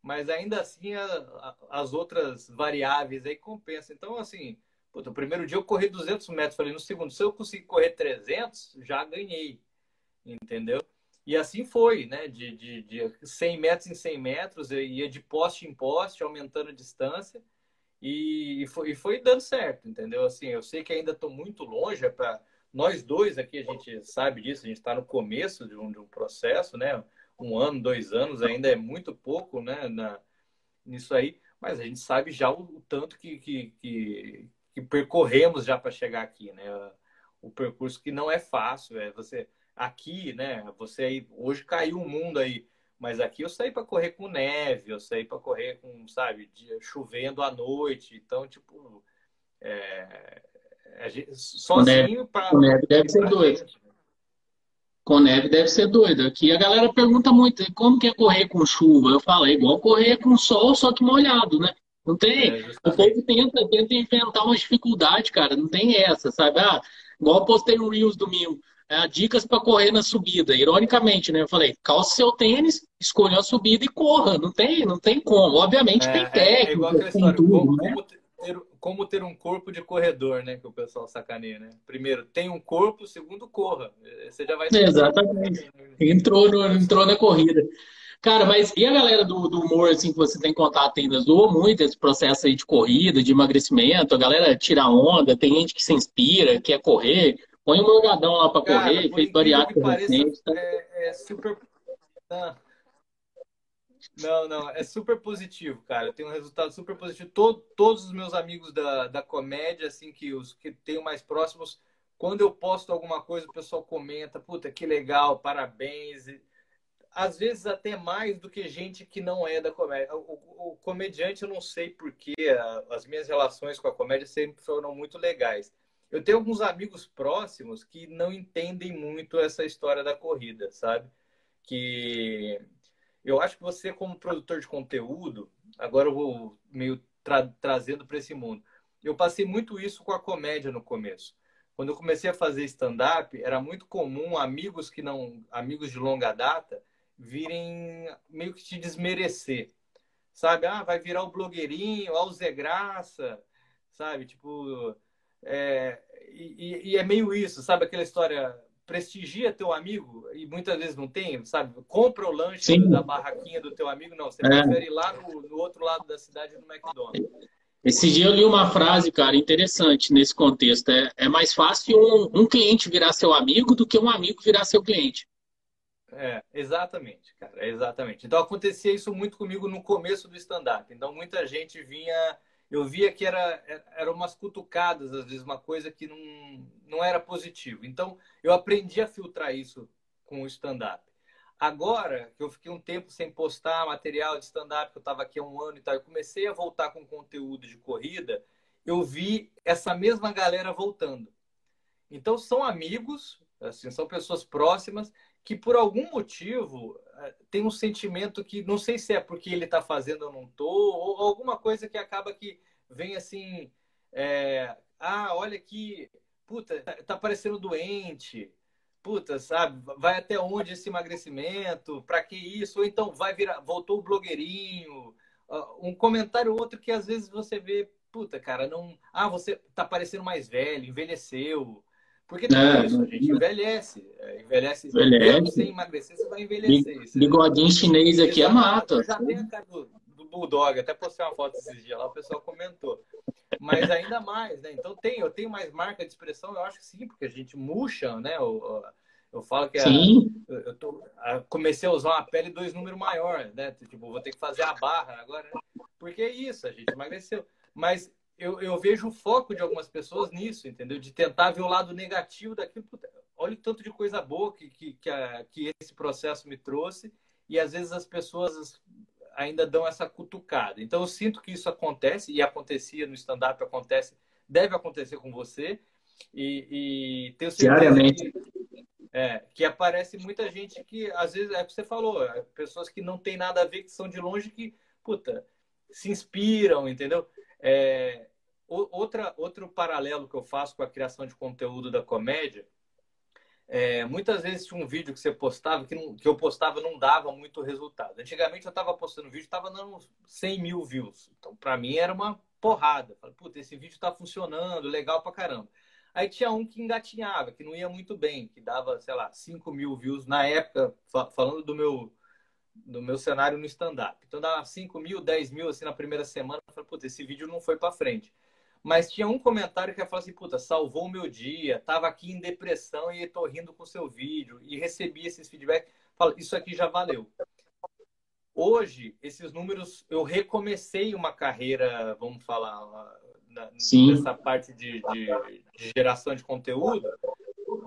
Mas ainda assim a, a, as outras variáveis aí compensam. Então, assim, no primeiro dia eu corri 200 metros. Falei, no segundo, se eu conseguir correr 300, já ganhei. Entendeu? E assim foi, né? De, de, de 100 metros em 100 metros, eu ia de poste em poste, aumentando a distância. E, foi, e foi dando certo, entendeu? Assim, eu sei que ainda estou muito longe, é para nós dois aqui, a gente sabe disso, a gente está no começo de um, de um processo, né? Um ano, dois anos ainda é muito pouco, né? Na, nisso aí, mas a gente sabe já o, o tanto que, que, que, que percorremos já para chegar aqui, né? o percurso que não é fácil. É você aqui, né? Você aí hoje caiu o mundo aí, mas aqui eu saí para correr com neve, eu saí para correr com, sabe, dia, chovendo à noite. Então, tipo, é, gente, sozinho para.
Neve deve ser doido. Com neve deve ser doido. Aqui a galera pergunta muito como que é correr com chuva. Eu falo, é igual correr com sol, só que molhado, né? Não tem. É, o povo tenta, tenta inventar uma dificuldade, cara. Não tem essa, sabe? Ah, igual eu postei no Reels domingo. É, dicas para correr na subida. Ironicamente, né? Eu falei, calce seu tênis, escolha a subida e corra. Não tem, não tem como. Obviamente é, tem técnica. É igual aquela história, tudo,
como, né? como, ter, como, ter, um corpo de corredor, né? Que o pessoal sacaneia, né? Primeiro, tem um corpo, segundo, corra. Você já vai.
Exatamente. Entrou, no, entrou na corrida. Cara, mas e a galera do, do humor, assim, que você tem contato ainda? Zoou muito esse processo aí de corrida, de emagrecimento? A galera tira onda, tem gente que se inspira, quer correr. Põe um morgadão lá para correr, fez bariátrica
recente. Tá? É, é super... Não, não, é super positivo, cara. Tem um resultado super positivo. Todo, todos os meus amigos da, da comédia, assim, que os que tenho mais próximos, quando eu posto alguma coisa, o pessoal comenta, puta, que legal, parabéns às vezes até mais do que gente que não é da comédia. O, o comediante, eu não sei porquê, as minhas relações com a comédia sempre foram muito legais. Eu tenho alguns amigos próximos que não entendem muito essa história da corrida, sabe? Que eu acho que você, como produtor de conteúdo, agora eu vou meio tra trazendo para esse mundo. Eu passei muito isso com a comédia no começo. Quando eu comecei a fazer stand-up, era muito comum amigos que não, amigos de longa data, virem meio que te desmerecer. Sabe? Ah, vai virar o blogueirinho, ah, o Zé Graça, sabe? Tipo, é, e, e, é meio isso, sabe? Aquela história, prestigia teu amigo, e muitas vezes não tem, sabe? Compra o lanche Sim. da barraquinha do teu amigo, não. Você é. prefere ir lá no, no outro lado da cidade, no McDonald's.
Esse dia eu li uma frase, cara, interessante nesse contexto. É, é mais fácil um, um cliente virar seu amigo do que um amigo virar seu cliente.
É, exatamente, cara, exatamente. Então acontecia isso muito comigo no começo do stand-up. Então muita gente vinha, eu via que era, era umas cutucadas, às vezes, uma coisa que não, não era positivo. Então eu aprendi a filtrar isso com o stand-up. Agora que eu fiquei um tempo sem postar material de stand-up, que eu estava aqui há um ano e tal, eu comecei a voltar com conteúdo de corrida, eu vi essa mesma galera voltando. Então são amigos, assim, são pessoas próximas que por algum motivo é, tem um sentimento que não sei se é porque ele está fazendo ou não tô, ou alguma coisa que acaba que vem assim, é, ah, olha aqui, puta, tá, tá parecendo doente, puta, sabe, vai até onde esse emagrecimento, para que isso, ou então vai virar, voltou o blogueirinho, um comentário ou outro que às vezes você vê, puta, cara, não, ah, você tá parecendo mais velho, envelheceu, porque tem é, isso, a gente envelhece. É, envelhece. envelhece. sem emagrecer, você vai envelhecer.
Bigodinho chinês aqui é mata.
Já tem a cara do, do Bulldog, até postei uma foto esses dias lá, o pessoal comentou. Mas ainda mais, né? Então tem, eu tenho mais marca de expressão, eu acho que sim, porque a gente murcha, né? Eu, eu falo que a, eu tô, a, comecei a usar uma pele dois números maior, né? Tipo, vou ter que fazer a barra agora, né? Porque é isso, a gente emagreceu. Mas eu, eu vejo o foco de algumas pessoas nisso, entendeu? De tentar ver o lado negativo daquilo. Olha o tanto de coisa boa que, que, que, a, que esse processo me trouxe e às vezes as pessoas ainda dão essa cutucada. Então eu sinto que isso acontece e acontecia no stand-up, acontece, deve acontecer com você e, e tenho certeza que, é, que aparece muita gente que às vezes é o que você falou, é, pessoas que não tem nada a ver, que são de longe que, puta, se inspiram, entendeu? É, outra, outro paralelo que eu faço com a criação de conteúdo da comédia, é, muitas vezes tinha um vídeo que você postava, que, não, que eu postava não dava muito resultado. Antigamente eu estava postando vídeo, estava dando 100 mil views. Então, para mim, era uma porrada. Falei, puta, esse vídeo está funcionando, legal pra caramba. Aí tinha um que engatinhava, que não ia muito bem, que dava, sei lá, 5 mil views na época, falando do meu do meu cenário no stand-up. Então dava 5 mil, 10 mil assim na primeira semana. Eu falei, puta, esse vídeo não foi para frente. Mas tinha um comentário que falou assim, puta, salvou o meu dia, tava aqui em depressão e tô rindo com o seu vídeo. E recebi esses feedbacks. Fala, isso aqui já valeu. Hoje, esses números, eu recomecei uma carreira, vamos falar, na, nessa parte de, de, de, geração de conteúdo.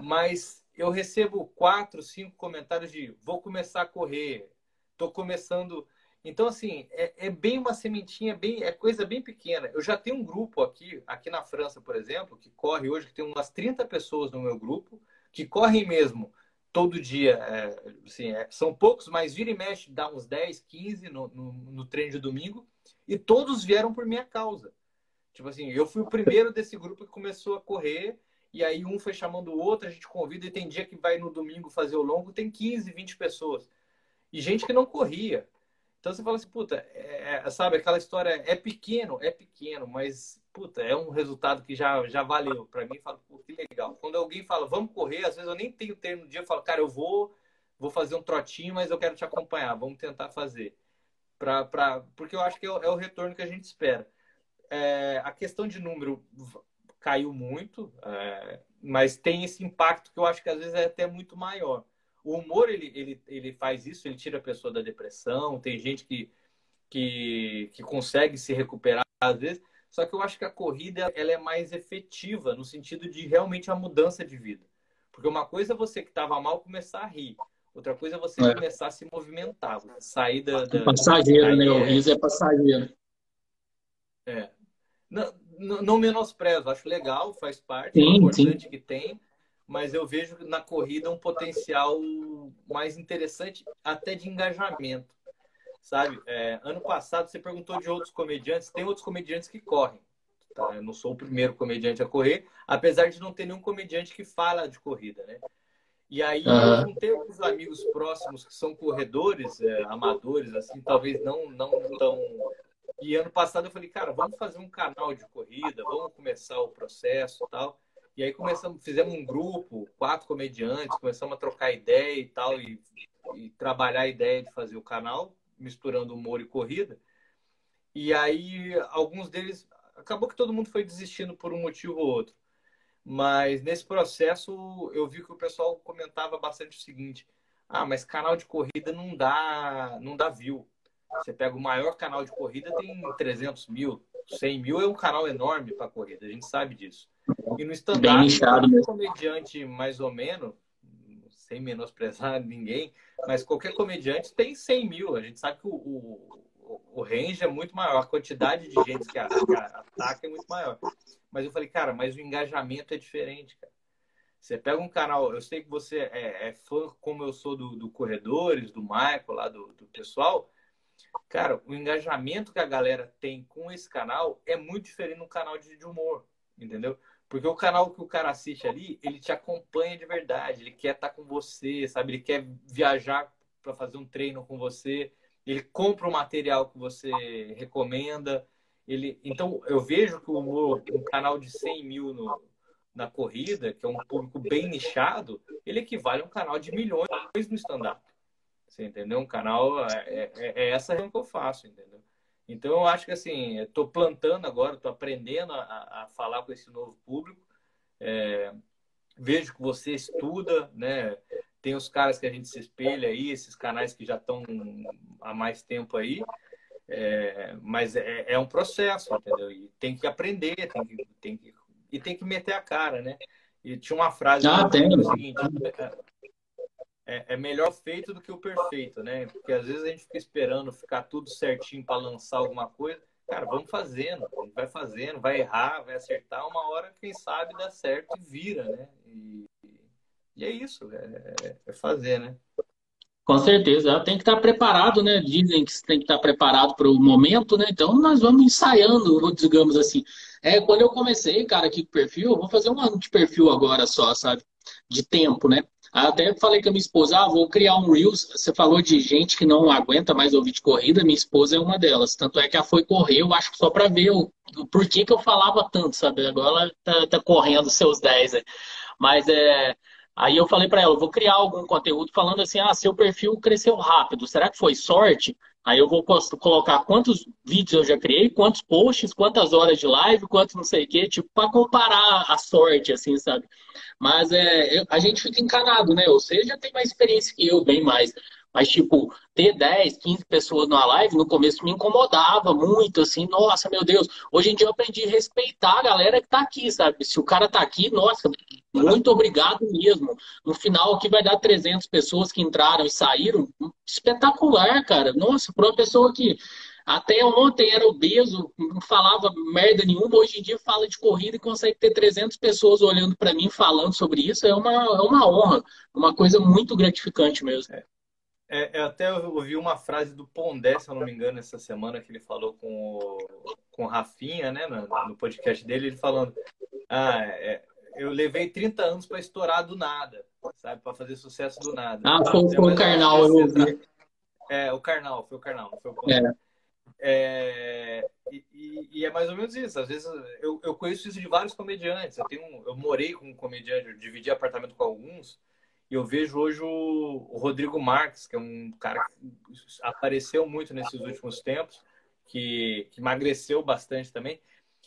mas eu recebo quatro, cinco comentários de vou começar a correr, tô começando. Então, assim, é, é, bem uma sementinha, bem, é coisa bem pequena. Eu já tenho um grupo aqui, aqui na França, por exemplo, que corre hoje, que tem umas 30 pessoas no meu grupo, que correm mesmo todo dia. É, assim, é, são poucos, mas vira e mexe, dá uns 10, 15 no, no, no treino de domingo, e todos vieram por minha causa. Tipo assim, eu fui o primeiro desse grupo que começou a correr, e aí um foi chamando o outro, a gente convida, e tem dia que vai no domingo fazer o longo, tem 15, 20 pessoas. E gente que não corria. Então você fala assim, puta, é, é, sabe, aquela história é pequeno, é pequeno, mas puta, é um resultado que já, já valeu. Para mim, falo, pô, que legal. Quando alguém fala, vamos correr, às vezes eu nem tenho tempo no dia, eu falo, cara, eu vou, vou fazer um trotinho, mas eu quero te acompanhar, vamos tentar fazer. Pra, pra, porque eu acho que é o, é o retorno que a gente espera. É, a questão de número caiu muito, é, mas tem esse impacto que eu acho que às vezes é até muito maior. O humor, ele, ele, ele faz isso, ele tira a pessoa da depressão, tem gente que, que, que consegue se recuperar às vezes, só que eu acho que a corrida ela é mais efetiva no sentido de realmente a mudança de vida. Porque uma coisa é você que estava mal começar a rir. Outra coisa é você é. começar a se movimentar, sair da. da
passageiro, né? O riso é passageiro.
É. Não, não, não menosprezo, acho legal, faz parte, sim, é importante sim. que tem, mas eu vejo na corrida um potencial mais interessante, até de engajamento sabe? É, ano passado você perguntou de outros comediantes, tem outros comediantes que correm. Tá? Eu não sou o primeiro comediante a correr, apesar de não ter nenhum comediante que fala de corrida, né? E aí uhum. eu juntei alguns amigos próximos que são corredores, é, amadores, assim, talvez não, não tão. E ano passado eu falei, cara, vamos fazer um canal de corrida, vamos começar o processo e tal. E aí começamos, fizemos um grupo, quatro comediantes, começamos a trocar ideia e tal, e, e trabalhar a ideia de fazer o canal misturando humor e corrida. E aí, alguns deles, acabou que todo mundo foi desistindo por um motivo ou outro. Mas nesse processo, eu vi que o pessoal comentava bastante o seguinte: ah, mas canal de corrida não dá, não dá view. Você pega o maior canal de corrida, tem 300 mil, 100 mil é um canal enorme para corrida, a gente sabe disso. E no stand-up, um comediante mais ou menos, sem menosprezar ninguém, mas qualquer comediante tem 100 mil. A gente sabe que o, o, o range é muito maior, a quantidade de gente que, ataca é muito maior. Mas eu falei, cara, mas o engajamento é diferente, cara. Você pega um canal, eu sei que você é, é fã, como eu sou do, do Corredores, do Michael, lá do, do pessoal. Cara, o engajamento que a galera tem com esse canal é muito diferente no canal de, de humor, entendeu? Porque o canal que o cara assiste ali, ele te acompanha de verdade, ele quer estar com você, sabe? Ele quer viajar para fazer um treino com você, ele compra o material que você recomenda. Ele... Então, eu vejo que o um canal de 100 mil no, na corrida, que é um público bem nichado, ele equivale a um canal de milhões no stand-up. Você entendeu? Um canal, é, é, é essa que eu faço, entendeu? Então, eu acho que assim, estou plantando agora, estou aprendendo a, a, falar com esse novo público. É, vejo que você estuda, né? Tem os caras que a gente se espelha aí, esses canais que já estão há mais tempo aí. É, mas é, é, um processo, entendeu? E tem que aprender, tem que, tem que, e tem que meter a cara, né? E tinha uma frase
ah,
que o seguinte: é, é, melhor feito do que o perfeito, né? Porque às vezes a gente fica esperando ficar tudo certinho para lançar alguma coisa. Cara, vamos fazendo, vai fazendo, vai errar, vai acertar, uma hora, quem sabe, dá certo e vira, né? E, e é isso, é, é fazer, né?
Com certeza, tem que estar preparado, né? Dizem que tem que estar preparado para o momento, né? Então nós vamos ensaiando, digamos assim. É, quando eu comecei, cara, aqui com o perfil, eu vou fazer um ano de perfil agora só, sabe? De tempo, né? Até falei com a minha esposa, ah, vou criar um Reels. Você falou de gente que não aguenta mais ouvir de corrida, minha esposa é uma delas. Tanto é que ela foi correr, eu acho que só para ver o, o porquê que eu falava tanto, sabe? Agora ela tá, tá correndo seus 10. Né? Mas é. Aí eu falei para ela, vou criar algum conteúdo falando assim, ah, seu perfil cresceu rápido, será que foi sorte? Aí eu vou colocar quantos vídeos eu já criei, quantos posts, quantas horas de live, quantos não sei o quê, tipo, para comparar a sorte, assim, sabe? Mas é, a gente fica encanado, né? Ou seja, tem mais experiência que eu, bem mais. Mas, tipo, ter 10, 15 pessoas numa live, no começo me incomodava muito, assim, nossa, meu Deus. Hoje em dia eu aprendi a respeitar a galera que tá aqui, sabe? Se o cara tá aqui, nossa, muito obrigado mesmo. No final aqui vai dar 300 pessoas que entraram e saíram. Espetacular, cara. Nossa, para uma pessoa que até ontem era obeso, não falava merda nenhuma, hoje em dia fala de corrida e consegue ter 300 pessoas olhando para mim falando sobre isso. É uma, é uma honra, uma coisa muito gratificante mesmo.
É. É, eu até ouvi uma frase do Pondé, se eu não me engano, essa semana, que ele falou com o, com o Rafinha, né, no, no podcast dele, ele falando: Ah, é, eu levei 30 anos para estourar do nada, sabe, para fazer sucesso do nada.
Ah, foi, foi o Karnal, eu ouvi.
É, o Karnal, foi o Karnal, não foi o Pondé. É. É, e, e, é mais ou menos isso. Às vezes eu, eu conheço isso de vários comediantes. Eu, tenho, eu morei com um comediante, eu dividi apartamento com alguns. E eu vejo hoje o, Rodrigo Marques, que é um cara que apareceu muito nesses últimos tempos, que, que emagreceu bastante também.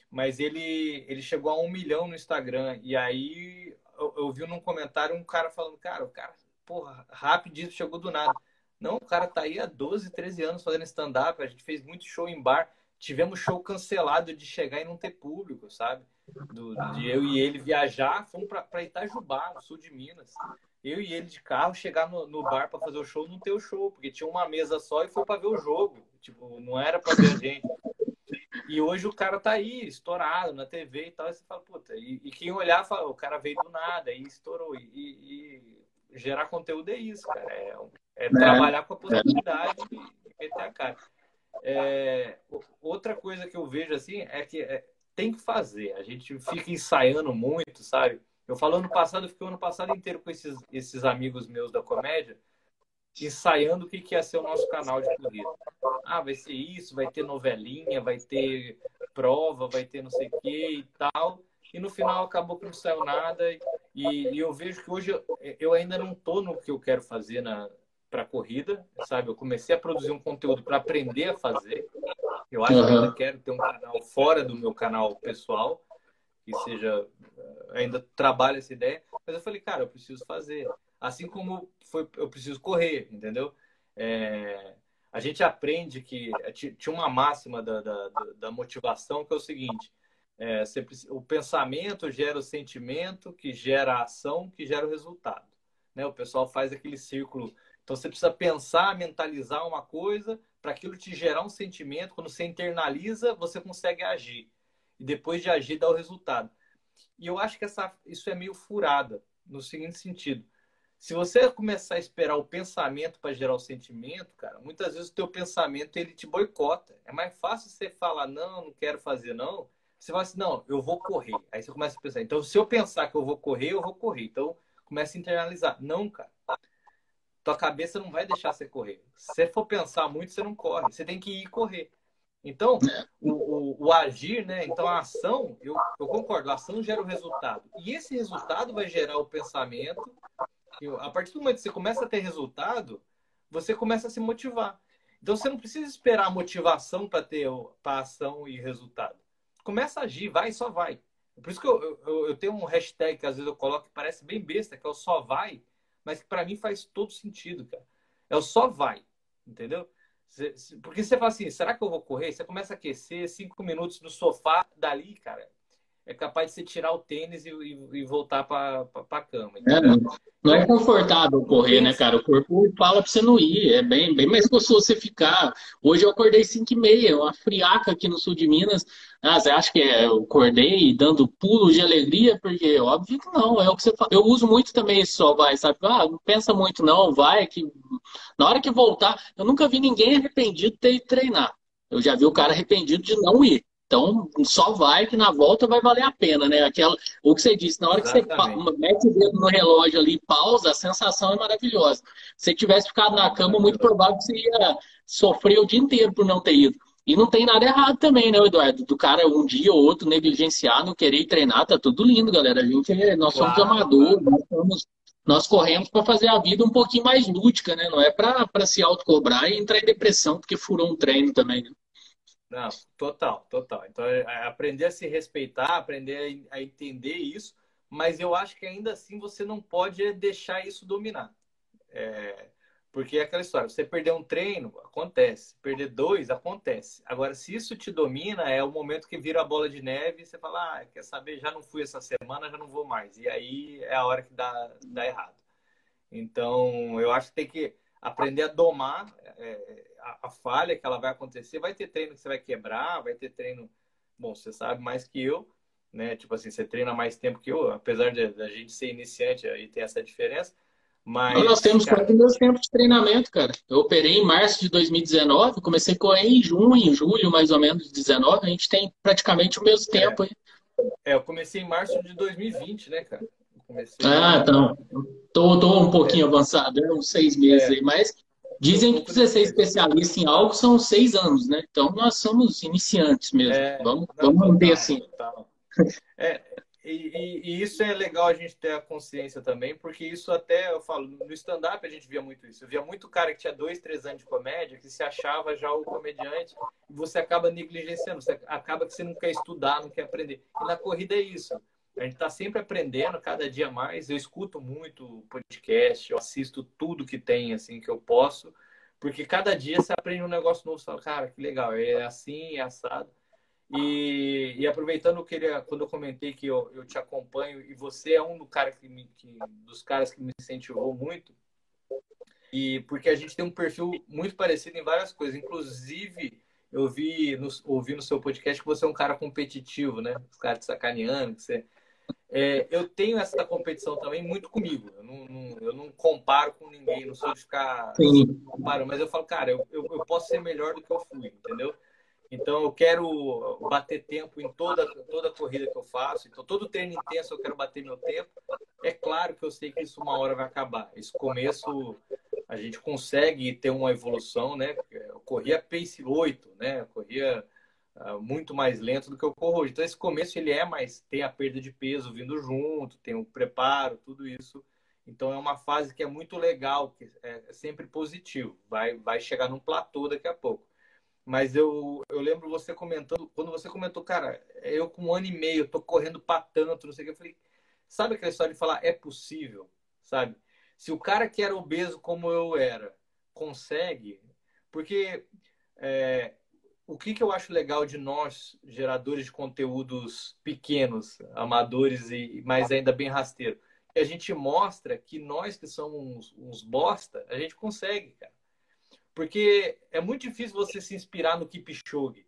Mas ele, ele chegou a um milhão no Instagram. E aí eu, eu vi num comentário um cara falando, cara, o cara, porra, rapidinho chegou do nada. Não, o cara tá aí há 12, 13 anos fazendo stand-up. A gente fez muito show em bar. Tivemos show cancelado de chegar e não ter público, sabe? Do, de eu e ele viajar, fomos para Itajubá, no sul de Minas eu e ele de carro chegar no, no bar para fazer o show não ter o show, porque tinha uma mesa só e foi para ver o jogo. Tipo, não era para ver a gente. E hoje o cara tá aí, estourado na TV e tal, e você fala, puta, e, e quem olhar fala, o cara veio do nada e estourou. E, e gerar conteúdo é isso, cara. É, é, é. trabalhar com a possibilidade é. e meter a cara. É, outra coisa que eu vejo assim é que é, tem que fazer. A gente fica ensaiando muito, sabe? Eu falo ano passado, eu fiquei o ano passado inteiro com esses, esses amigos meus da comédia, ensaiando o que, que ia ser o nosso canal de corrida. Ah, vai ser isso, vai ter novelinha, vai ter prova, vai ter não sei o que e tal. E no final acabou que não saiu nada. E, e eu vejo que hoje eu, eu ainda não estou no que eu quero fazer na para corrida, sabe? Eu comecei a produzir um conteúdo para aprender a fazer. Eu acho uhum. que ainda quero ter um canal fora do meu canal pessoal, que seja ainda trabalho essa ideia, mas eu falei, cara, eu preciso fazer. Assim como foi, eu preciso correr, entendeu? É, a gente aprende que tinha uma máxima da, da, da motivação que é o seguinte: é, o pensamento gera o sentimento, que gera a ação, que gera o resultado. Né? O pessoal faz aquele círculo. Então você precisa pensar, mentalizar uma coisa para aquilo te gerar um sentimento. Quando você internaliza, você consegue agir. E depois de agir, dá o resultado. E eu acho que essa, isso é meio furada, no seguinte sentido. Se você começar a esperar o pensamento para gerar o sentimento, cara, muitas vezes o teu pensamento ele te boicota. É mais fácil você falar, não, não quero fazer, não. Você fala assim, não, eu vou correr. Aí você começa a pensar, então se eu pensar que eu vou correr, eu vou correr. Então começa a internalizar. Não, cara. Tua cabeça não vai deixar você correr. Se você for pensar muito, você não corre. Você tem que ir correr. Então, o, o, o, agir, né? Então, a ação, eu, eu concordo, a ação gera o resultado. E esse resultado vai gerar o pensamento. a partir do momento que você começa a ter resultado, você começa a se motivar. Então, você não precisa esperar a motivação para ter a ação e resultado. Começa a agir, vai e só vai. Por isso que eu, eu, eu tenho um hashtag que às vezes eu coloco que parece bem besta, que é o só vai, mas que para mim faz todo sentido, cara. É o só vai, entendeu? Porque você fala assim, será que eu vou correr? Você começa a aquecer, cinco minutos no sofá, dali, cara, é capaz de você tirar o tênis e, e, e voltar para a cama.
É, não é confortável correr, né, cara? O corpo fala para você não ir. É bem, bem mais gostoso você ficar. Hoje eu acordei 5 e meia, uma friaca aqui no sul de Minas. Ah, você acha que é, eu acordei dando pulos de alegria? Porque óbvio que não. É o que você fala. Eu uso muito também esse só vai, sabe? Ah, não pensa muito não, vai. que Na hora que voltar, eu nunca vi ninguém arrependido de treinar. Eu já vi o cara arrependido de não ir. Então, só vai que na volta vai valer a pena, né? Aquela, o que você disse, na hora Exatamente. que você mete o dedo no relógio ali pausa, a sensação é maravilhosa. Se você tivesse ficado na cama, muito provável que você ia sofrer o dia inteiro por não ter ido. E não tem nada errado também, né, Eduardo? Do cara um dia ou outro negligenciar, não querer treinar, tá tudo lindo, galera. A gente, é, nós somos claro, amadores, nós, somos, nós corremos para fazer a vida um pouquinho mais lúdica, né? Não é para se autocobrar e entrar em depressão porque furou um treino também, né?
Não, total, total. Então, é, é aprender a se respeitar, aprender a, entender isso, mas eu acho que ainda assim você não pode deixar isso dominar. É, Porque é aquela história, você perder um treino, acontece. Perder dois, acontece. Agora, se isso te domina, é o momento que vira a bola de neve e você fala, ah, quer saber, já não fui essa semana, já não vou mais. E aí é a hora que dá, dá errado. Então, eu acho que tem que aprender a domar é, a, a, falha que ela vai acontecer. Vai ter treino que você vai quebrar, vai ter treino... Bom, você sabe mais que eu, né? Tipo assim, você treina mais tempo que eu, apesar da gente ser iniciante e ter essa diferença mas,
nós temos cara... quase tempo de treinamento, cara. Eu operei em março de 2019, comecei a correr em junho, em julho, mais ou menos, de 19. A gente tem praticamente o mesmo é. tempo.
É, eu comecei em março de 2020, né, cara?
Comecei ah, então. Tô, tô um pouquinho é. avançado, né? uns seis meses é. aí, mas dizem que você ser especialista em algo são seis anos, né? Então nós somos iniciantes mesmo. É, vamos, não, vamos manter assim.
É, e, e, e, isso é legal a gente ter a consciência também, porque isso até, eu falo, no stand-up a gente via muito isso. Eu via muito cara que tinha dois, três anos de comédia, que se achava já o comediante, e você acaba negligenciando, você acaba que você não quer estudar, não quer aprender. E na corrida é isso. A gente está sempre aprendendo, cada dia mais. Eu escuto muito podcast, eu assisto tudo que tem, assim, que eu posso, porque cada dia você aprende um negócio novo. Você fala, cara, que legal, é assim, é assado. E, e, aproveitando que ele, quando eu comentei que eu, eu te acompanho e você é um do cara que me, que, dos caras que me incentivou muito, e porque a gente tem um perfil muito parecido em várias coisas, inclusive eu vi no, ouvi no seu podcast que você é um cara competitivo, né? Os caras te sacaneando, que você é, eu tenho essa competição também muito comigo. Eu não, não, eu não comparo com ninguém, não sou de ficar comparando, mas eu falo, cara, eu, eu, eu, posso ser melhor do que eu fui, entendeu? Então eu quero bater tempo em toda toda corrida que eu faço. Então todo treino intenso eu quero bater meu tempo. É claro que eu sei que isso uma hora vai acabar. Esse começo a gente consegue ter uma evolução, né? Eu corria pace 8, né? Eu corria muito mais lento do que eu corro hoje. Então esse começo ele é mais tem a perda de peso vindo junto, tem o preparo, tudo isso. Então é uma fase que é muito legal, que é sempre positivo. Vai vai chegar num platô daqui a pouco. Mas eu, eu lembro você comentando, quando você comentou, cara, eu com um ano e meio, tô correndo pra tanto, não sei o que, eu falei, sabe aquela história de falar, é possível, sabe? Se o cara que era obeso como eu era, consegue, porque é, o que, que eu acho legal de nós, geradores de conteúdos pequenos, amadores e mais ainda bem rasteiro, é a gente mostra que nós que somos uns, uns bosta, a gente consegue, cara. Porque é muito difícil você se inspirar no Kipchoge.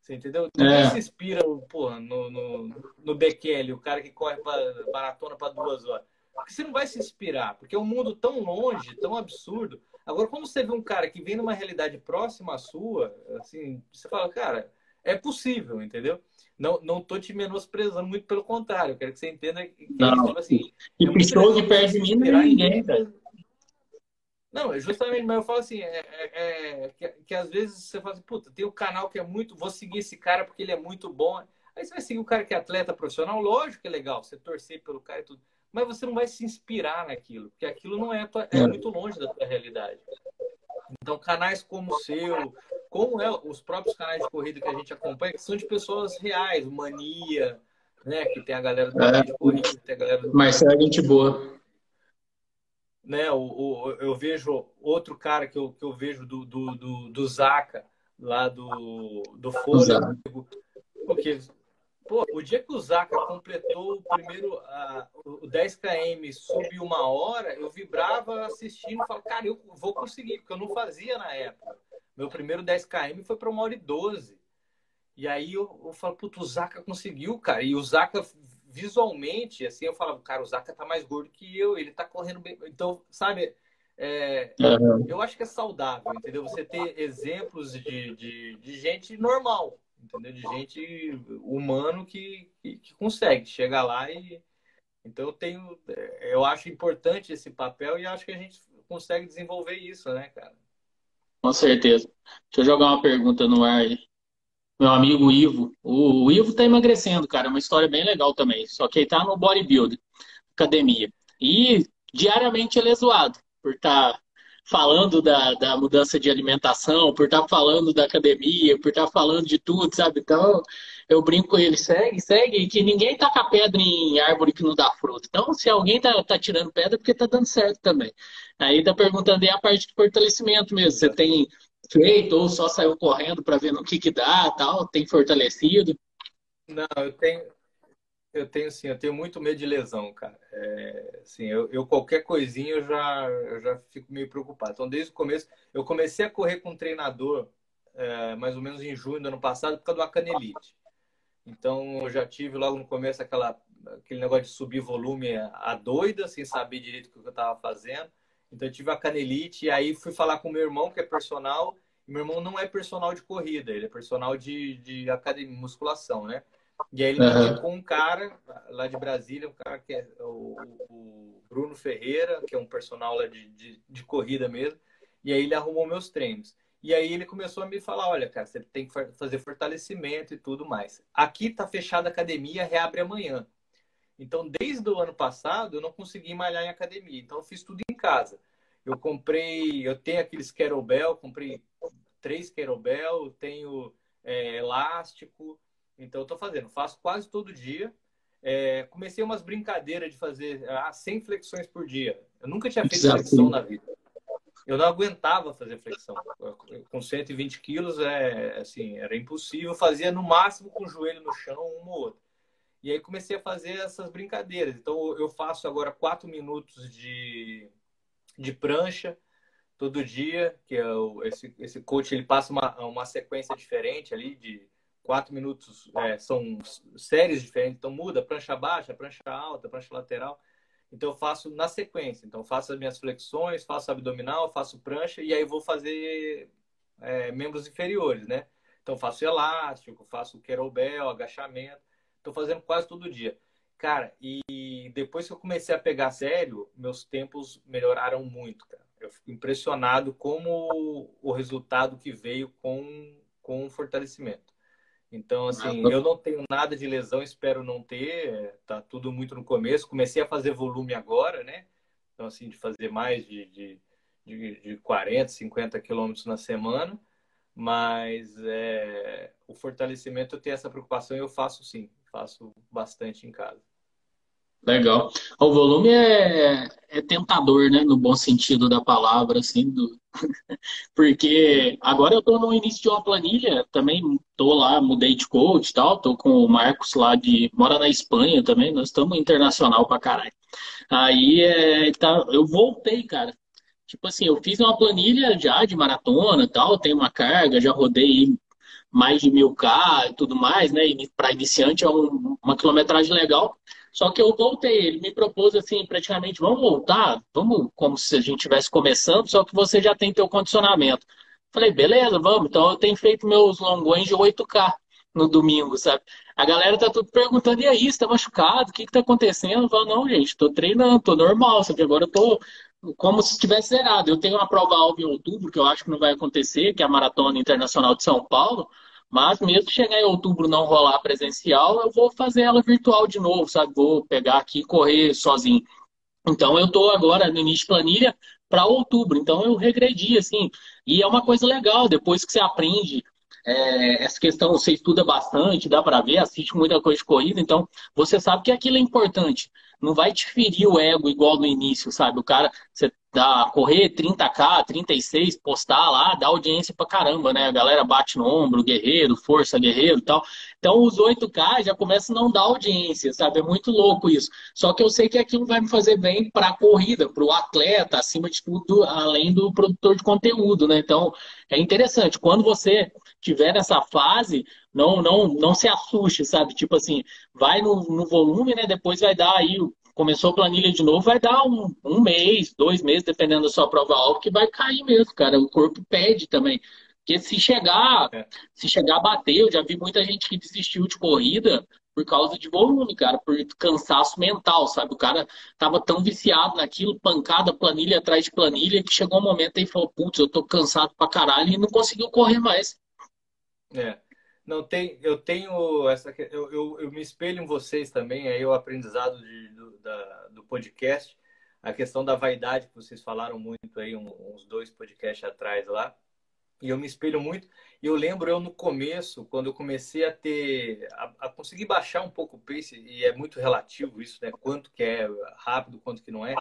Você entendeu? Ninguém é. se inspira porra, no, no, no Bekele, o cara que corre pra, maratona para duas horas. Porque você não vai se inspirar, porque é um mundo tão longe, tão absurdo. Agora, quando você vê um cara que vem numa realidade próxima à sua, assim, você fala, cara, é possível, entendeu? Não, não tô te menosprezando, muito pelo contrário. Eu quero que você entenda que,
não. tipo assim. E é perde mim não é ninguém, cara.
Não, é justamente, mas eu falo assim, é, é, é, que, que, às vezes você fala assim, puta, tem um canal que é muito, vou seguir esse cara porque ele é muito bom. Aí você vai seguir o cara que é atleta profissional, lógico que é legal, você torcer pelo cara e tudo, mas você não vai se inspirar naquilo, porque aquilo não é, tua, é, é. muito longe da tua realidade. Então, canais como o seu, como é os próprios canais de corrida que a gente acompanha, que são de pessoas reais, Mania, né, que tem a galera do é. de corrida, tem a galera do...
Marcelo é gente boa
né? O, o, eu vejo outro cara que eu, que eu vejo do, do, do, do Zaca, lá do, do Fôlego. Porque, pô, o dia que o Zaca completou o primeiro, uh, o 10 km sub uma hora, eu vibrava assistindo e falava, cara, eu vou conseguir, porque eu não fazia na época. Meu primeiro 10 km foi para uma hora e 12. E aí eu, eu falo, puto, o Zaca conseguiu, cara. E o Zaca visualmente, assim, eu falava, cara, o Zaca tá mais gordo que eu, ele tá correndo bem. Então, sabe, é, eu acho que é saudável, entendeu? Você ter exemplos de, de, de gente normal, entendeu? De gente humano que, que, consegue chegar lá e. Então, eu tenho. Eu acho importante esse papel e acho que a gente consegue desenvolver isso, né, cara?
Com certeza. Deixa eu jogar uma pergunta no ar aí meu amigo Ivo. O, Ivo tá emagrecendo, cara. É uma história bem legal também. Só que ele tá no bodybuilding, academia. E diariamente ele é zoado por estar tá falando da, da mudança de alimentação, por estar tá falando da academia, por estar tá falando de tudo, sabe? Então, eu brinco com ele, segue, segue, que ninguém taca pedra em árvore que não dá fruto. Então, se alguém tá, tá tirando pedra, é porque tá dando certo também. Aí tá perguntando aí a parte de fortalecimento mesmo. Você tem feito ou só saiu correndo para ver no que que dá, tal? Tem fortalecido?
Não, eu tenho, eu tenho sim, eu tenho muito medo de lesão, cara. É, assim, eu, eu, qualquer coisinha eu já, eu já fico meio preocupado. Então, desde o começo, eu comecei a correr com um treinador é, mais ou menos em junho do ano passado por causa do acanelite. Então, eu já tive logo no começo aquela, aquele negócio de subir volume a doida, sem saber direito o que eu estava fazendo. Então, eu tive a canelite e aí fui falar com meu irmão, que é personal. E meu irmão não é personal de corrida, ele é personal de, de academia, musculação, né? E aí ele me uhum. com um cara lá de Brasília, um cara que é o, o Bruno Ferreira, que é um personal lá de, de, de, corrida mesmo. E aí ele arrumou meus treinos. E aí ele começou a me falar, olha, cara, você tem que fazer fortalecimento e tudo mais. Aqui tá fechada a academia, reabre amanhã. Então, desde o ano passado, eu não consegui malhar em academia. Então, eu fiz tudo em casa. Eu comprei, eu tenho aqueles kettlebell, comprei três kettlebell, tenho é, elástico, então, eu estou fazendo, faço quase todo dia. É, comecei umas brincadeiras de fazer ah, 100 flexões por dia. Eu nunca tinha feito Exato. flexão na vida. Eu não aguentava fazer flexão. Com 120 quilos, é, assim, era impossível. Eu fazia no máximo com o joelho no chão, um ou outro. E aí comecei a fazer essas brincadeiras. Então, eu faço agora 4 minutos de, de prancha todo dia, que é o, esse, esse coach ele passa uma, uma sequência diferente ali de quatro minutos é, são séries diferentes, então muda prancha baixa, prancha alta, prancha lateral. Então eu faço na sequência. Então faço as minhas flexões, faço abdominal, faço prancha e aí vou fazer é, membros inferiores, né? Então faço elástico, faço kettlebell, agachamento. Estou fazendo quase todo dia. Cara, e depois que eu comecei a pegar sério, meus tempos melhoraram muito, cara. Eu fico impressionado como o resultado que veio com, com o fortalecimento. Então, assim, ah, eu não tenho nada de lesão, espero não ter. Tá tudo muito no começo. Comecei a fazer volume agora, né? Então, assim, de fazer mais de, de, de, de 40, 50 quilômetros na semana. Mas é, o fortalecimento eu tenho essa preocupação e eu faço sim, faço bastante em casa.
Legal. O volume é, é tentador, né? No bom sentido da palavra, assim, do... porque agora eu estou no início de uma planilha, também estou lá, mudei de coach e tal, estou com o Marcos lá de. mora na Espanha também, nós estamos internacional pra caralho. Aí é, tá, eu voltei, cara. Tipo assim, eu fiz uma planilha já de maratona tal, tenho uma carga, já rodei mais de mil K e tudo mais, né? Para iniciante é um, uma quilometragem legal. Só que eu voltei, ele me propôs assim, praticamente, vamos voltar, vamos como se a gente estivesse começando, só que você já tem teu condicionamento. Falei, beleza, vamos. Então eu tenho feito meus long range 8K no domingo, sabe? A galera tá tudo perguntando, e aí, você tá machucado? O que que tá acontecendo? Eu falo, não, gente, tô treinando, tô normal, sabe? Agora eu tô como se tivesse zerado. Eu tenho uma prova alva em outubro, que eu acho que não vai acontecer, que é a Maratona Internacional de São Paulo. Mas mesmo chegar em outubro não rolar presencial, eu vou fazer ela virtual de novo, sabe? Vou pegar aqui e correr sozinho. Então eu estou agora no início de planilha para outubro. Então eu regredi, assim. E é uma coisa legal, depois que você aprende é, essa questão, você estuda bastante, dá para ver, assiste muita coisa de corrida, então você sabe que aquilo é importante. Não vai te ferir o ego igual no início, sabe? O cara, você dá, correr 30k, 36, postar lá, dá audiência pra caramba, né? A galera bate no ombro, guerreiro, força, guerreiro e tal. Então os 8k já começam a não dar audiência, sabe? É muito louco isso. Só que eu sei que aquilo vai me fazer bem para a corrida, para o atleta, acima de tudo, além do produtor de conteúdo, né? Então é interessante. Quando você tiver nessa fase, não, não, não se assuste, sabe? Tipo assim, vai no, no volume, né? Depois vai dar aí começou a planilha de novo, vai dar um, um mês, dois meses, dependendo da sua prova-alvo, que vai cair mesmo, cara. O corpo pede também. Porque se chegar, é. se chegar a bater, eu já vi muita gente que desistiu de corrida por causa de volume, cara, por cansaço mental, sabe? O cara tava tão viciado naquilo, pancada, planilha atrás de planilha, que chegou um momento aí e falou, putz, eu tô cansado pra caralho e não conseguiu correr mais.
É. Não tem, eu tenho essa, eu, eu, eu me espelho em vocês também, aí o aprendizado de, do, da, do podcast, a questão da vaidade que vocês falaram muito aí uns dois podcasts atrás lá. E eu me espelho muito. E eu lembro eu no começo, quando eu comecei a ter, a, a, conseguir baixar um pouco o pace, e é muito relativo isso, né? Quanto que é rápido, quanto que não é.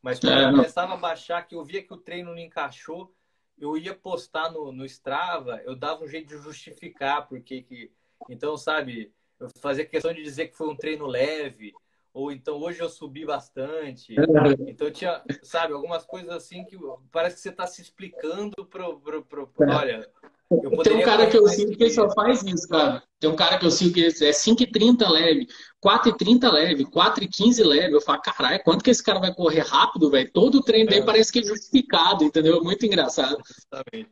Mas quando é, eu começava a baixar, que eu via que o treino não encaixou, eu ia postar no, no Strava, eu dava um jeito de justificar porque que. Então, sabe, eu fazia questão de dizer que foi um treino leve, ou então hoje eu subi bastante. Então tinha, sabe, algumas coisas assim que parece que você está se explicando pro, pro olha.
Tem um cara que eu sinto que ele só faz isso, cara. Tem um cara que eu sinto que é 5,30 leve, 4,30 leve, 4,15 leve. Eu falo, caralho, quanto que esse cara vai correr rápido, velho? Todo o treino dele é. parece que é justificado, entendeu? Muito engraçado.
Exatamente.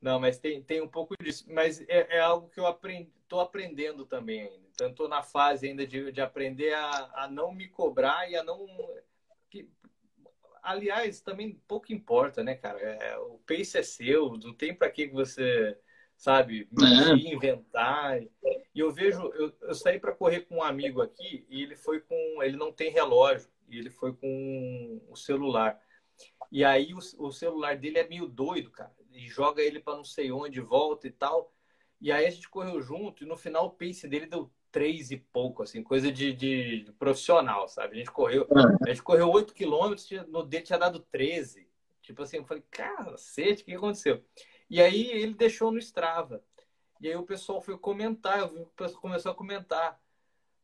Não, mas tem, tem um pouco disso. Mas é, é algo que eu aprendi, estou aprendendo também ainda. Então, estou na fase ainda de, de aprender a, a não me cobrar e a não. Que, aliás, também pouco importa, né, cara? É, o pace é seu, não tem para que você, sabe, é. inventar. E eu vejo, eu, eu saí para correr com um amigo aqui e ele foi com. Ele não tem relógio, e ele foi com o celular. E aí o, o celular dele é meio doido, cara e joga ele para não sei onde, volta e tal. E aí a gente correu junto e no final o pace dele deu três e pouco, assim, coisa de, de, profissional, sabe? A gente correu, é. a gente correu 8 quilômetros, no dele tinha dado 13. Tipo assim, eu falei, cacete, o que aconteceu? E aí ele deixou no Strava. E aí o pessoal foi comentar, eu vi o pessoal começou a comentar.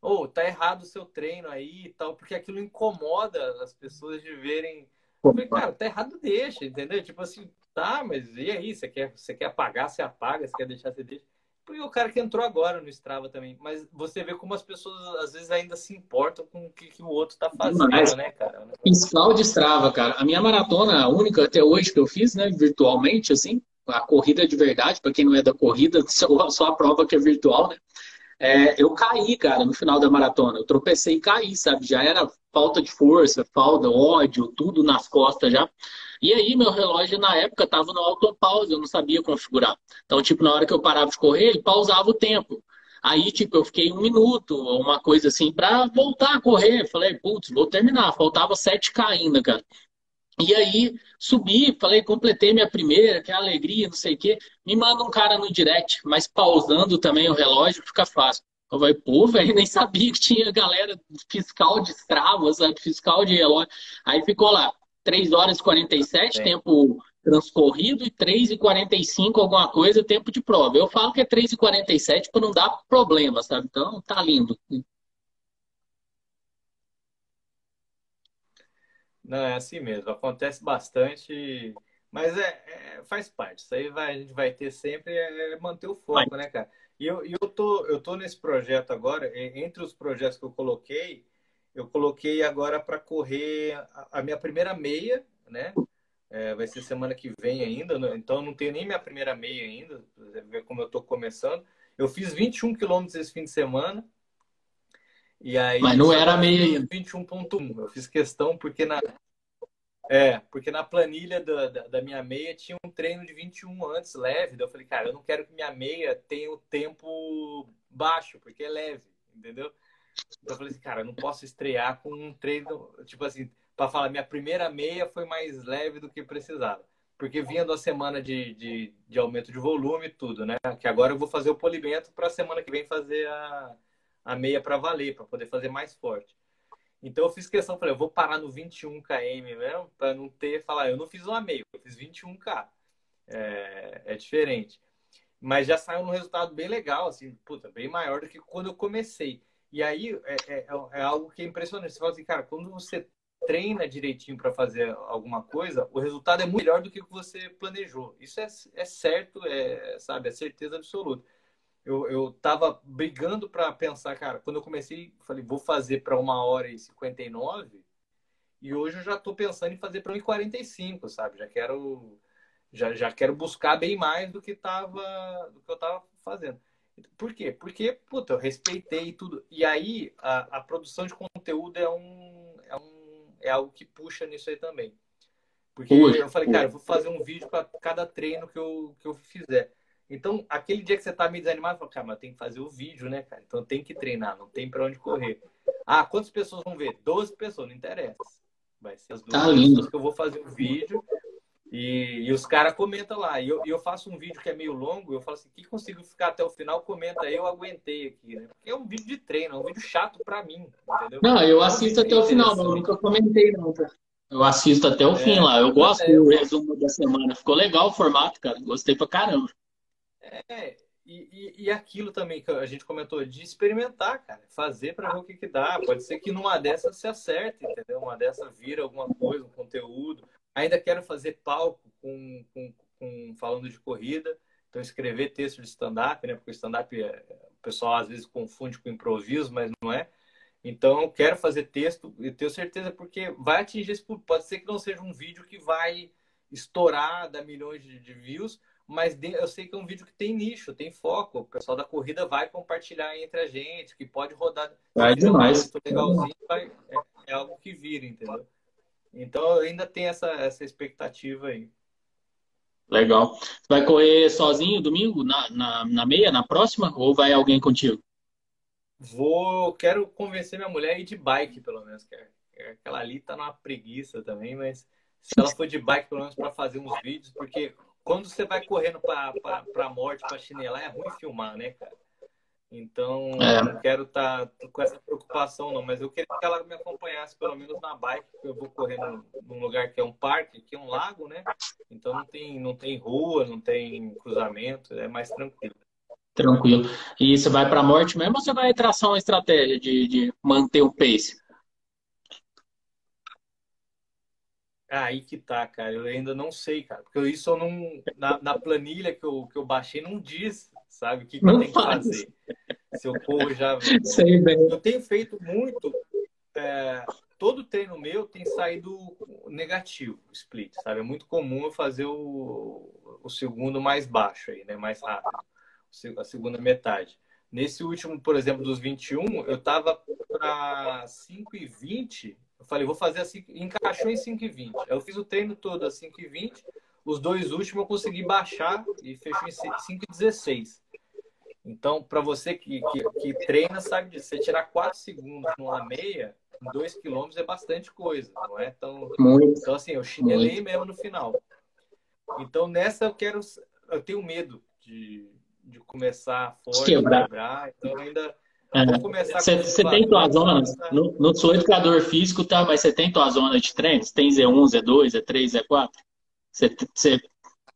Ô, oh, tá errado o seu treino aí e tal, porque aquilo incomoda as pessoas de verem. Eu falei, cara, tá errado, deixa, entendeu? Tipo assim, Tá, mas e aí? Você quer, você quer apagar, você apaga, você quer deixar, você deixa. Porque o cara que entrou agora no Strava também. Mas você vê como as pessoas às vezes ainda se importam com o que, que o outro tá fazendo, mas, né, cara?
Fiscal de Strava, cara. A minha maratona, a única até hoje que eu fiz, né, virtualmente, assim, a corrida de verdade, para quem não é da corrida, só, só a prova que é virtual, né? É, eu caí, cara, no final da maratona. Eu tropecei e caí, sabe? Já era falta de força, falta, ódio, tudo nas costas já. E aí, meu relógio na época estava no autopause, eu não sabia configurar. Então, tipo, na hora que eu parava de correr, ele pausava o tempo. Aí, tipo, eu fiquei um minuto, uma coisa assim, para voltar a correr. Falei, putz, vou terminar. Faltava 7K ainda, cara. E aí, subi, falei, completei minha primeira, que alegria, não sei o quê. Me manda um cara no direct, mas pausando também o relógio fica fácil. Eu falei, pô, velho, nem sabia que tinha galera fiscal de Strava, sabe? Fiscal de relógio. Aí ficou lá, 3 horas e 47, Sim. tempo transcorrido, e 3 e 45, alguma coisa, tempo de prova. Eu falo que é 3 e 47 para não dar problema, sabe? Então, tá lindo.
Não, é assim mesmo. Acontece bastante, mas é, é faz parte. Isso aí vai, a gente vai ter sempre é, é manter o foco, vai. né, cara? E eu, eu, tô, eu tô nesse projeto agora, entre os projetos que eu coloquei, eu coloquei agora para correr a, a, minha primeira meia, né? É, vai ser semana que vem ainda, né? então não tenho nem minha primeira meia ainda, ver como eu estou começando. Eu fiz 21 quilômetros esse fim de semana. E aí,
Mas não era meia ainda.
21.1. Eu fiz questão porque na, é, porque na planilha da, da, da, minha meia tinha um treino de 21 antes, leve. Daí eu falei, cara, eu não quero que minha meia tenha o tempo baixo, porque é leve, entendeu? Então eu falei assim, cara, eu não posso estrear com um treino, tipo assim, para falar, minha primeira meia foi mais leve do que precisava. Porque vinha da semana de, de, de, aumento de volume e tudo, né? Que agora eu vou fazer o polimento para a semana que vem fazer a, a meia para valer, para poder fazer mais forte. Então eu fiz questão, falei, eu vou parar no 21 km mesmo, para não ter, falar, eu não fiz uma meia, eu fiz 21k. É, é diferente. Mas já saiu um resultado bem legal, assim, puta, bem maior do que quando eu comecei. E aí é, é, é algo que é impressionante. Você fala assim, cara, quando você treina direitinho para fazer alguma coisa, o resultado é muito melhor do que o que você planejou. Isso é, é certo, é, sabe, é certeza absoluta. Eu, eu tava brigando para pensar, cara, quando eu comecei, falei, vou fazer para uma hora e 59, e hoje eu já estou pensando em fazer para 1,45, sabe? Já quero já, já quero buscar bem mais do que tava do que eu tava fazendo. Por quê? Porque, puta, eu respeitei tudo. E aí, a, a produção de conteúdo é um, é um é algo que puxa nisso aí também. Porque eu falei, cara, eu vou fazer um vídeo para cada treino que eu, que eu fizer. Então, aquele dia que você tá meio desanimado, fala, cara, mas tem que fazer o vídeo, né, cara? Então tem que treinar, não tem para onde correr. Ah, quantas pessoas vão ver? 12 pessoas, não interessa. Vai ser as duas tá pessoas que eu vou fazer o vídeo E, e os caras comentam lá. E eu, eu, faço um vídeo que é meio longo, eu falo assim, que consigo ficar até o final, comenta aí, eu aguentei aqui, né? Porque é um vídeo de treino, é um vídeo chato pra mim, entendeu?
Não, eu assisto até o final, não, nunca comentei não, tá? Eu assisto até o é, fim lá. Eu gosto é, do resumo da semana. Ficou legal o formato, cara. Gostei pra caramba.
É, e, e, e, aquilo também que a gente comentou, de experimentar, cara. Fazer para ver o que, que dá. Pode ser que numa dessas se acerte, entendeu? Uma dessas vira alguma coisa, um conteúdo. Ainda quero fazer palco com, com, com falando de corrida. Então, escrever texto de stand-up, né? Porque o stand-up, é, o pessoal às vezes confunde com improviso, mas não é. Então, quero fazer texto e tenho certeza porque vai atingir esse público. Pode ser que não seja um vídeo que vai estourar, dar milhões de, de views, mas eu sei que é um vídeo que tem nicho, tem foco. O pessoal da corrida vai compartilhar entre a gente, que pode rodar.
Vai demais.
Legalzinho, vai, é, é, algo que vira, entendeu? Então, ainda tem essa, essa expectativa aí.
Legal. Você vai correr sozinho domingo, na, na, na meia, na próxima? Ou vai alguém contigo?
Vou, quero convencer minha mulher a ir de bike, pelo menos. Que é, é aquela ali tá numa preguiça também, mas se ela for de bike, pelo menos para fazer uns vídeos, porque quando você vai correndo para a morte, para chinelar, é ruim filmar, né, cara? Então, é. não quero estar tá com essa preocupação, não, mas eu queria que ela me acompanhasse, pelo menos na bike, porque eu vou correndo num lugar que é um parque, que é um lago, né? Então não tem, não tem rua, não tem cruzamento, é mais tranquilo.
Tranquilo. E você vai para a morte mesmo ou você vai traçar uma estratégia de, de manter o pace?
Aí que tá, cara. Eu ainda não sei, cara. Porque isso eu não. Na, na planilha que eu, que eu baixei não diz, sabe, o que, que eu tenho faz. que fazer. Se eu corro já.
Sei bem.
Eu tenho feito muito. É, todo treino meu tem saído negativo, split, sabe? É muito comum eu fazer o, o segundo mais baixo aí, né? Mais rápido a segunda metade. Nesse último, por exemplo, dos 21, eu tava para 5 e 20. Eu falei, vou fazer assim, encaixou em 5 e 20. Eu fiz o treino todo a 5 e 20. Os dois últimos eu consegui baixar e fechou em 5 e 16. Então, para você que, que, que, treina, sabe disso. Você tirar 4 segundos numa meia, em 2 quilômetros é bastante coisa, não é tão. Muito. Então, assim, eu chinelei mesmo no final. Então, nessa eu quero. Eu tenho medo de, de começar forte, quebrar. quebrar. Então ainda
Você é. tem tua zona, não, não sou educador físico, tá? Mas você tem tua zona de treino? Você tem Z1, Z2, Z3, Z4? Você,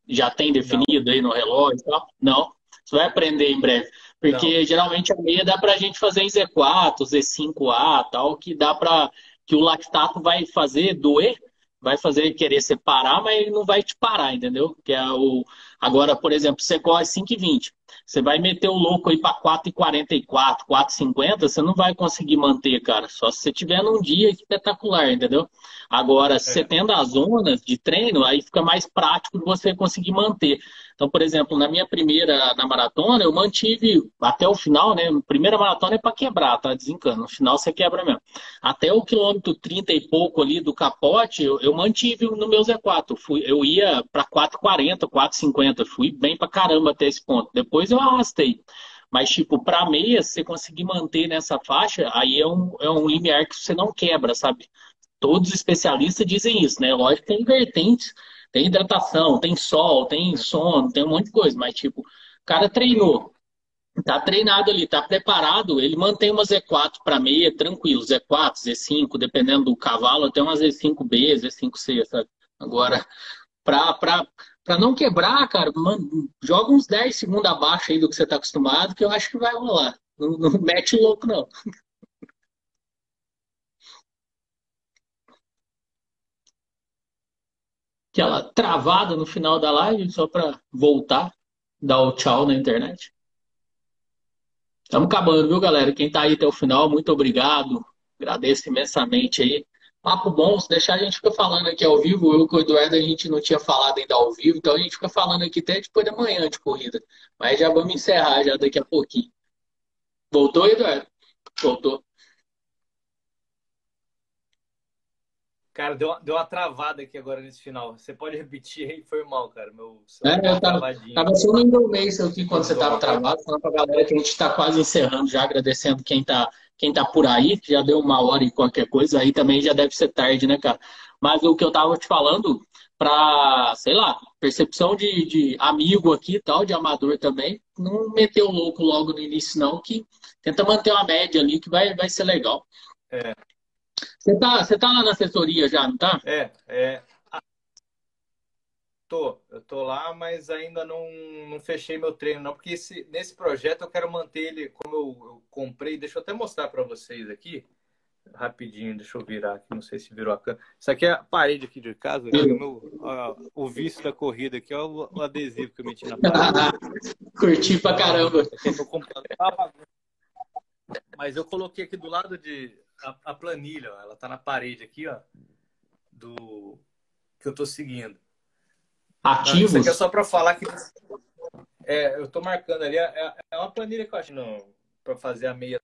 já tem definido não. aí no relógio e tal? Não. Você vai aprender em breve. Porque não. geralmente a meia dá pra gente fazer em Z4, Z5A, tal, que dá pra. que o lactato vai fazer doer, vai fazer querer separar, mas ele não vai te parar, entendeu? Que é o. Agora, por exemplo, você corre 5,20. Você vai meter o louco aí para 4,44, 4,50, você não vai conseguir manter, cara. Só se você tiver num dia espetacular, entendeu? Agora, se é. você tendo as zonas de treino, aí fica mais prático de você conseguir manter. Então, por exemplo, na minha primeira na maratona, eu mantive até o final, né? Primeira maratona é para quebrar, tá? Desencano. No final você quebra mesmo. Até o quilômetro 30 e pouco ali do capote, eu, eu mantive no meu Z4. Fui, eu ia para 4,40, 4,50. Fui bem para caramba até esse ponto. Depois eu arrastei. Mas, tipo, para meia, se você conseguir manter nessa faixa, aí é um, é um limiar que você não quebra, sabe? Todos os especialistas dizem isso, né? Lógico que tem vertentes tem hidratação, tem sol, tem sono, tem um monte de coisa, mas tipo, o cara treinou, tá treinado ali, tá preparado, ele mantém uma Z4 para meia, tranquilo, Z4, Z5, dependendo do cavalo, até uma Z5B, Z5C, sabe? Agora, pra, pra, pra não quebrar, cara, joga uns 10 segundos abaixo aí do que você tá acostumado, que eu acho que vai rolar. Não, não mete louco, não. aquela travada no final da live, só para voltar, dar o tchau na internet. Estamos acabando, viu, galera? Quem está aí até o final, muito obrigado. Agradeço imensamente aí. Papo bom, se deixar a gente fica falando aqui ao vivo. Eu com o Eduardo a gente não tinha falado ainda ao vivo, então a gente fica falando aqui até depois da manhã de corrida. Mas já vamos encerrar já daqui a pouquinho. Voltou, Eduardo? Voltou.
Cara, deu uma, deu uma travada aqui agora nesse final. Você pode repetir aí? Foi mal, cara. Meu
é, eu tava, tava só no Indomace aqui quando você tava travado, falando pra galera que a gente tá quase encerrando já, agradecendo quem tá, quem tá por aí, que já deu uma hora e qualquer coisa, aí também já deve ser tarde, né, cara? Mas o que eu tava te falando, para, sei lá, percepção de, de amigo aqui e tal, de amador também, não meter o louco logo no início, não, que tenta manter uma média ali que vai, vai ser legal.
É.
Você tá, você tá lá na assessoria já, não tá?
É, é. Tô, eu tô lá, mas ainda não, não fechei meu treino, não, porque esse, nesse projeto eu quero manter ele, como eu, eu comprei, deixa eu até mostrar para vocês aqui, rapidinho, deixa eu virar aqui, não sei se virou a câmera. Isso aqui é a parede aqui de casa, né? o, meu, ó, o vício da corrida aqui, ó, o, o adesivo que eu meti na parede.
Curti pra caramba.
Mas eu coloquei aqui do lado de a, a planilha, ó, ela tá na parede aqui, ó, do que eu tô seguindo.
Ativos?
Isso aqui é só para falar que é, eu tô marcando ali, é, é uma planilha que eu acho para fazer a meia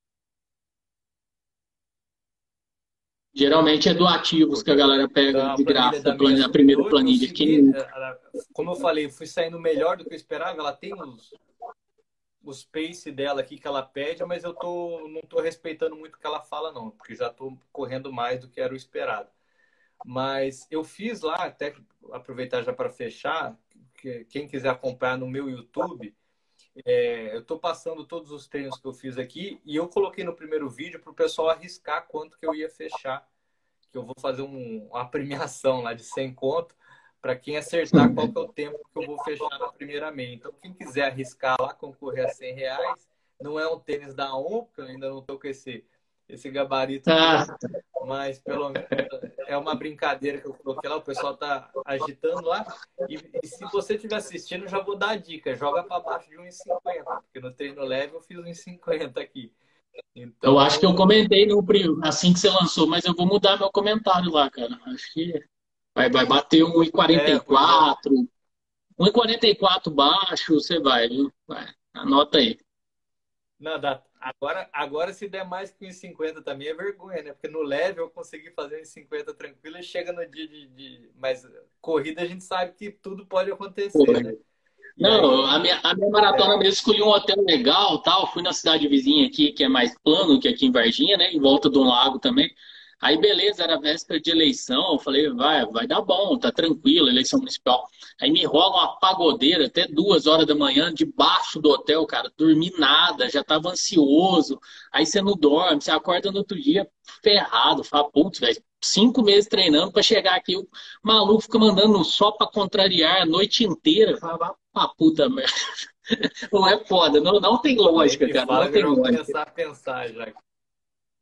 Geralmente é do ativos que a galera pega então, de graça, a, planilha, a primeira planilha.
Consegui, é, como eu falei, fui saindo melhor do que eu esperava. Ela tem os, os pace dela aqui que ela pede, mas eu tô, não estou respeitando muito o que ela fala, não, porque já estou correndo mais do que era o esperado. Mas eu fiz lá, até aproveitar já para fechar, que, quem quiser acompanhar no meu YouTube, é, eu estou passando todos os treinos que eu fiz aqui e eu coloquei no primeiro vídeo para o pessoal arriscar quanto que eu ia fechar. Que eu vou fazer um, uma premiação lá de 100 conto para quem acertar qual que é o tempo que eu vou fechar na primeira meia. Então, quem quiser arriscar lá, concorrer a 100 reais, não é um tênis da ON, porque eu ainda não estou com esse esse gabarito. Ah. Mas pelo menos é uma brincadeira que eu coloquei lá, o pessoal tá agitando lá. E, e se você estiver assistindo, já vou dar a dica: joga para baixo de 1,50, porque no treino leve eu fiz 1,50 aqui.
Então... Eu acho que eu comentei no assim que você lançou, mas eu vou mudar meu comentário lá, cara. Acho que vai, vai bater 1,44. É, 1,44 baixo, você vai, viu? Vai, anota aí.
Não, dá, Agora, agora, se der mais que 1,50 também é vergonha, né? Porque no leve eu consegui fazer 1,50 tranquilo e chega no dia de, de, Mas corrida a gente sabe que tudo pode acontecer, Pô, né?
Não, aí... a, minha, a minha maratona é... mesmo escolhi um hotel legal tal. Fui na cidade vizinha aqui, que é mais plano que aqui em Varginha, né? Em volta de um lago também. Aí, beleza, era véspera de eleição. Eu falei, vai, vai dar bom, tá tranquilo, eleição municipal. Aí me rola uma pagodeira até duas horas da manhã, debaixo do hotel, cara. Dormi nada, já tava ansioso. Aí você não dorme, você acorda no outro dia ferrado. Fala, putz, velho, cinco meses treinando para chegar aqui. O maluco fica mandando só para contrariar a noite inteira. Fala, ah, puta merda. Não é foda, não, não tem lógica, cara. Não tem lógica.
começar a pensar já.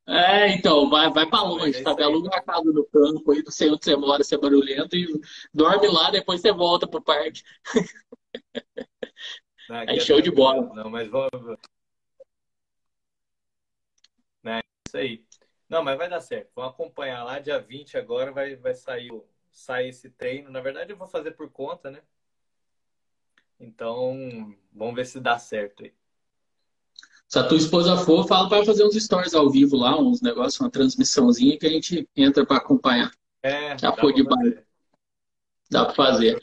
É, então, vai, vai para longe, tá? Aluga uma casa no campo aí, não sei onde você mora, você é barulhento, e dorme lá, depois você volta pro parque. Não, aí é show de bola.
Não, mas vamos. É, isso aí. Não, mas vai dar certo. Vamos acompanhar lá, dia 20 agora vai, vai sair, sair esse treino. Na verdade, eu vou fazer por conta, né? Então, vamos ver se dá certo aí.
Se a tua esposa for, fala para fazer uns stories ao vivo lá, uns negócios, uma transmissãozinha que a gente entra para acompanhar.
É,
Já foi de baixo. Dá para fazer.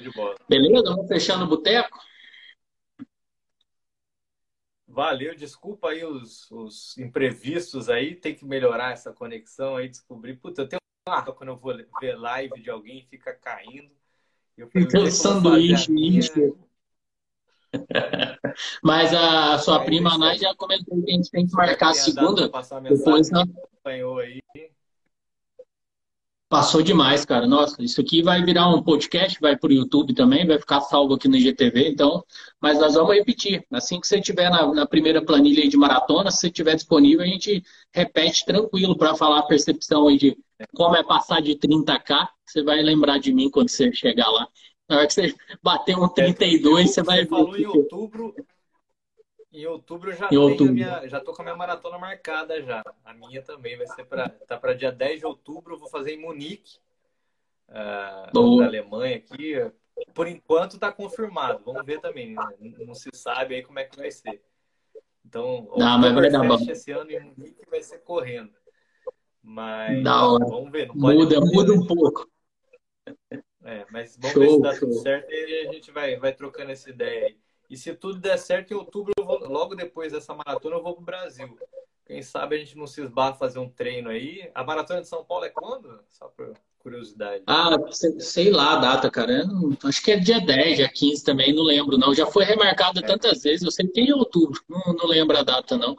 Beleza? Vamos fechar no boteco?
Valeu, desculpa aí os, os, imprevistos aí, tem que melhorar essa conexão aí, descobrir. Puta, eu tenho uma quando eu vou ver live de alguém fica caindo.
Eu falei, sanduíche, Mas a sua prima Nai já comentou que a gente tem que marcar a segunda. Depois, né? Passou demais, cara. Nossa, isso aqui vai virar um podcast, vai para o YouTube também, vai ficar salvo aqui no IGTV, então. Mas nós vamos repetir. Assim que você tiver na, na primeira planilha de maratona, se você tiver disponível, a gente repete tranquilo para falar a percepção aí de como é passar de 30k. Você vai lembrar de mim quando você chegar lá. Na hora que você bater um 32, é, você vai
ver. Você falou em outubro. Em outubro eu já, em outubro. Minha, já tô com a minha maratona marcada já. A minha também vai ser para tá para dia 10 de outubro, eu vou fazer em Munique, uh, na Alemanha aqui. Por enquanto está confirmado. Vamos ver também. Né? Não se sabe aí como é que vai ser. Então,
não, mas vai dar bom.
esse ano em Munique vai ser correndo. Mas
vamos ver. muda, muda um pouco.
É, mas vamos show, ver se dá show. tudo certo e a gente vai, vai trocando essa ideia aí. E se tudo der certo, em outubro, vou, logo depois dessa maratona, eu vou para o Brasil. Quem sabe a gente não se esbarra fazer um treino aí. A Maratona de São Paulo é quando? Só por curiosidade.
Ah, sei lá a data, cara. acho que é dia 10, dia 15 também, não lembro não. Já foi remarcado é. tantas vezes, eu sei que é em outubro, não, não lembro a data não.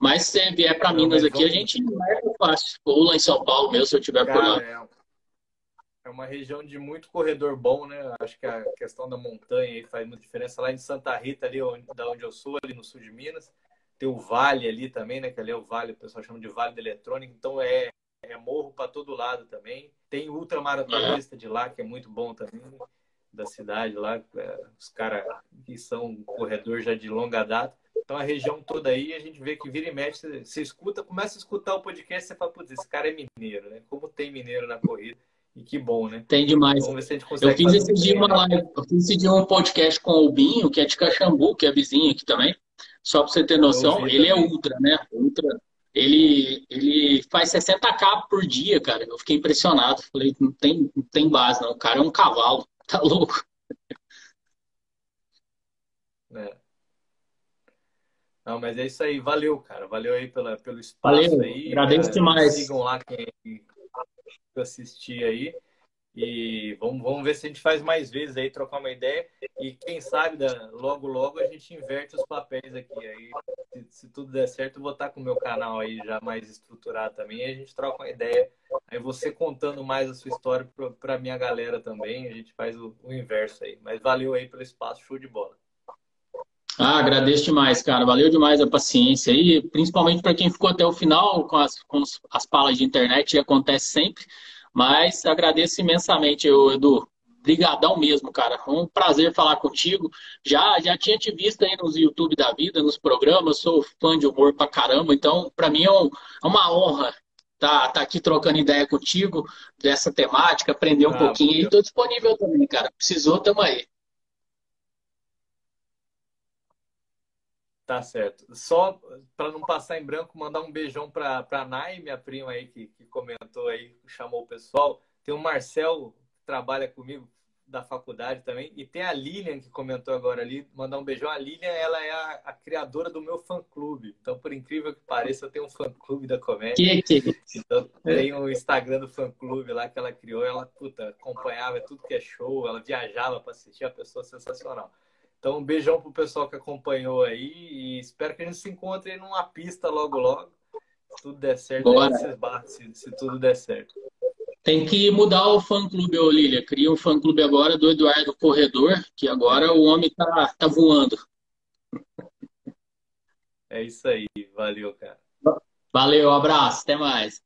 Mas se vier para Minas aqui, vamos... a gente marca fácil. Ou lá em São Paulo mesmo, se eu tiver cara, por lá.
É uma região de muito corredor bom, né? Acho que a questão da montanha aí faz muita diferença. Lá em Santa Rita, ali onde, da onde eu sou, ali no sul de Minas, tem o Vale ali também, né? Que ali é o Vale, o pessoal chama de Vale da Eletrônica. Então é, é morro para todo lado também. Tem ultramaratonista de lá, que é muito bom também, da cidade lá. É, os caras que são corredor já de longa data. Então a região toda aí, a gente vê que vira e mexe, você escuta, começa a escutar o podcast, você fala, putz, esse cara é mineiro, né? Como tem mineiro na corrida. E que bom, né?
Tem demais. Vamos ver se a gente consegue. Eu fiz esse dia uma live, eu fiz esse dia um podcast com o Binho, que é de Caxambu, que é vizinho aqui também. Só para você ter noção, ele é ultra, né? Ultra. Ele, ele faz 60k por dia, cara. Eu fiquei impressionado. Falei, não tem, não tem base, não. O cara é um cavalo. Tá louco.
É. Não, mas é isso aí. Valeu, cara. Valeu aí pela, pelo espaço
Valeu.
aí.
Agradeço demais.
Sigam lá quem assistir aí. E vamos, vamos ver se a gente faz mais vezes aí, trocar uma ideia. E quem sabe, da, logo, logo a gente inverte os papéis aqui. Aí, se, se, tudo der certo, eu vou estar com o meu canal aí já mais estruturado também. E a gente troca uma ideia. Aí você contando mais a sua história para minha galera também. A gente faz o, o inverso aí. Mas valeu aí pelo espaço, show de bola.
Ah, agradeço demais, cara. Valeu demais a paciência aí, principalmente para quem ficou até o final com as, com as palas de internet, acontece sempre. Mas agradeço imensamente, Edu. Brigadão mesmo, cara. Um prazer falar contigo. Já já tinha te visto aí nos YouTube da vida, nos programas. Sou fã de humor pra caramba. Então, para mim é, um, é, uma honra tá, tá aqui trocando ideia contigo dessa temática, aprender um ah, pouquinho. E tô disponível também, cara. Precisou, tamo aí.
Tá certo. Só para não passar em branco, mandar um beijão para a Nai, minha prima aí, que, que comentou aí, chamou o pessoal. Tem o Marcel, que trabalha comigo da faculdade também. E tem a Lilian, que comentou agora ali. Mandar um beijão. A Lilian, ela é a, a criadora do meu fã-clube. Então, por incrível que pareça, eu tenho um fã-clube da comédia.
Que, que...
Então, tem o um Instagram do fã-clube lá que ela criou. Ela, puta, acompanhava tudo que é show. Ela viajava para assistir. A pessoa sensacional. Então, um beijão pro pessoal que acompanhou aí e espero que a gente se encontre numa pista logo, logo. Se tudo der certo, se, se tudo der certo.
Tem que mudar o fã-clube, ô Lília. Cria um fã-clube agora do Eduardo Corredor, que agora o homem tá, tá voando.
É isso aí. Valeu, cara.
Valeu, abraço. Até mais.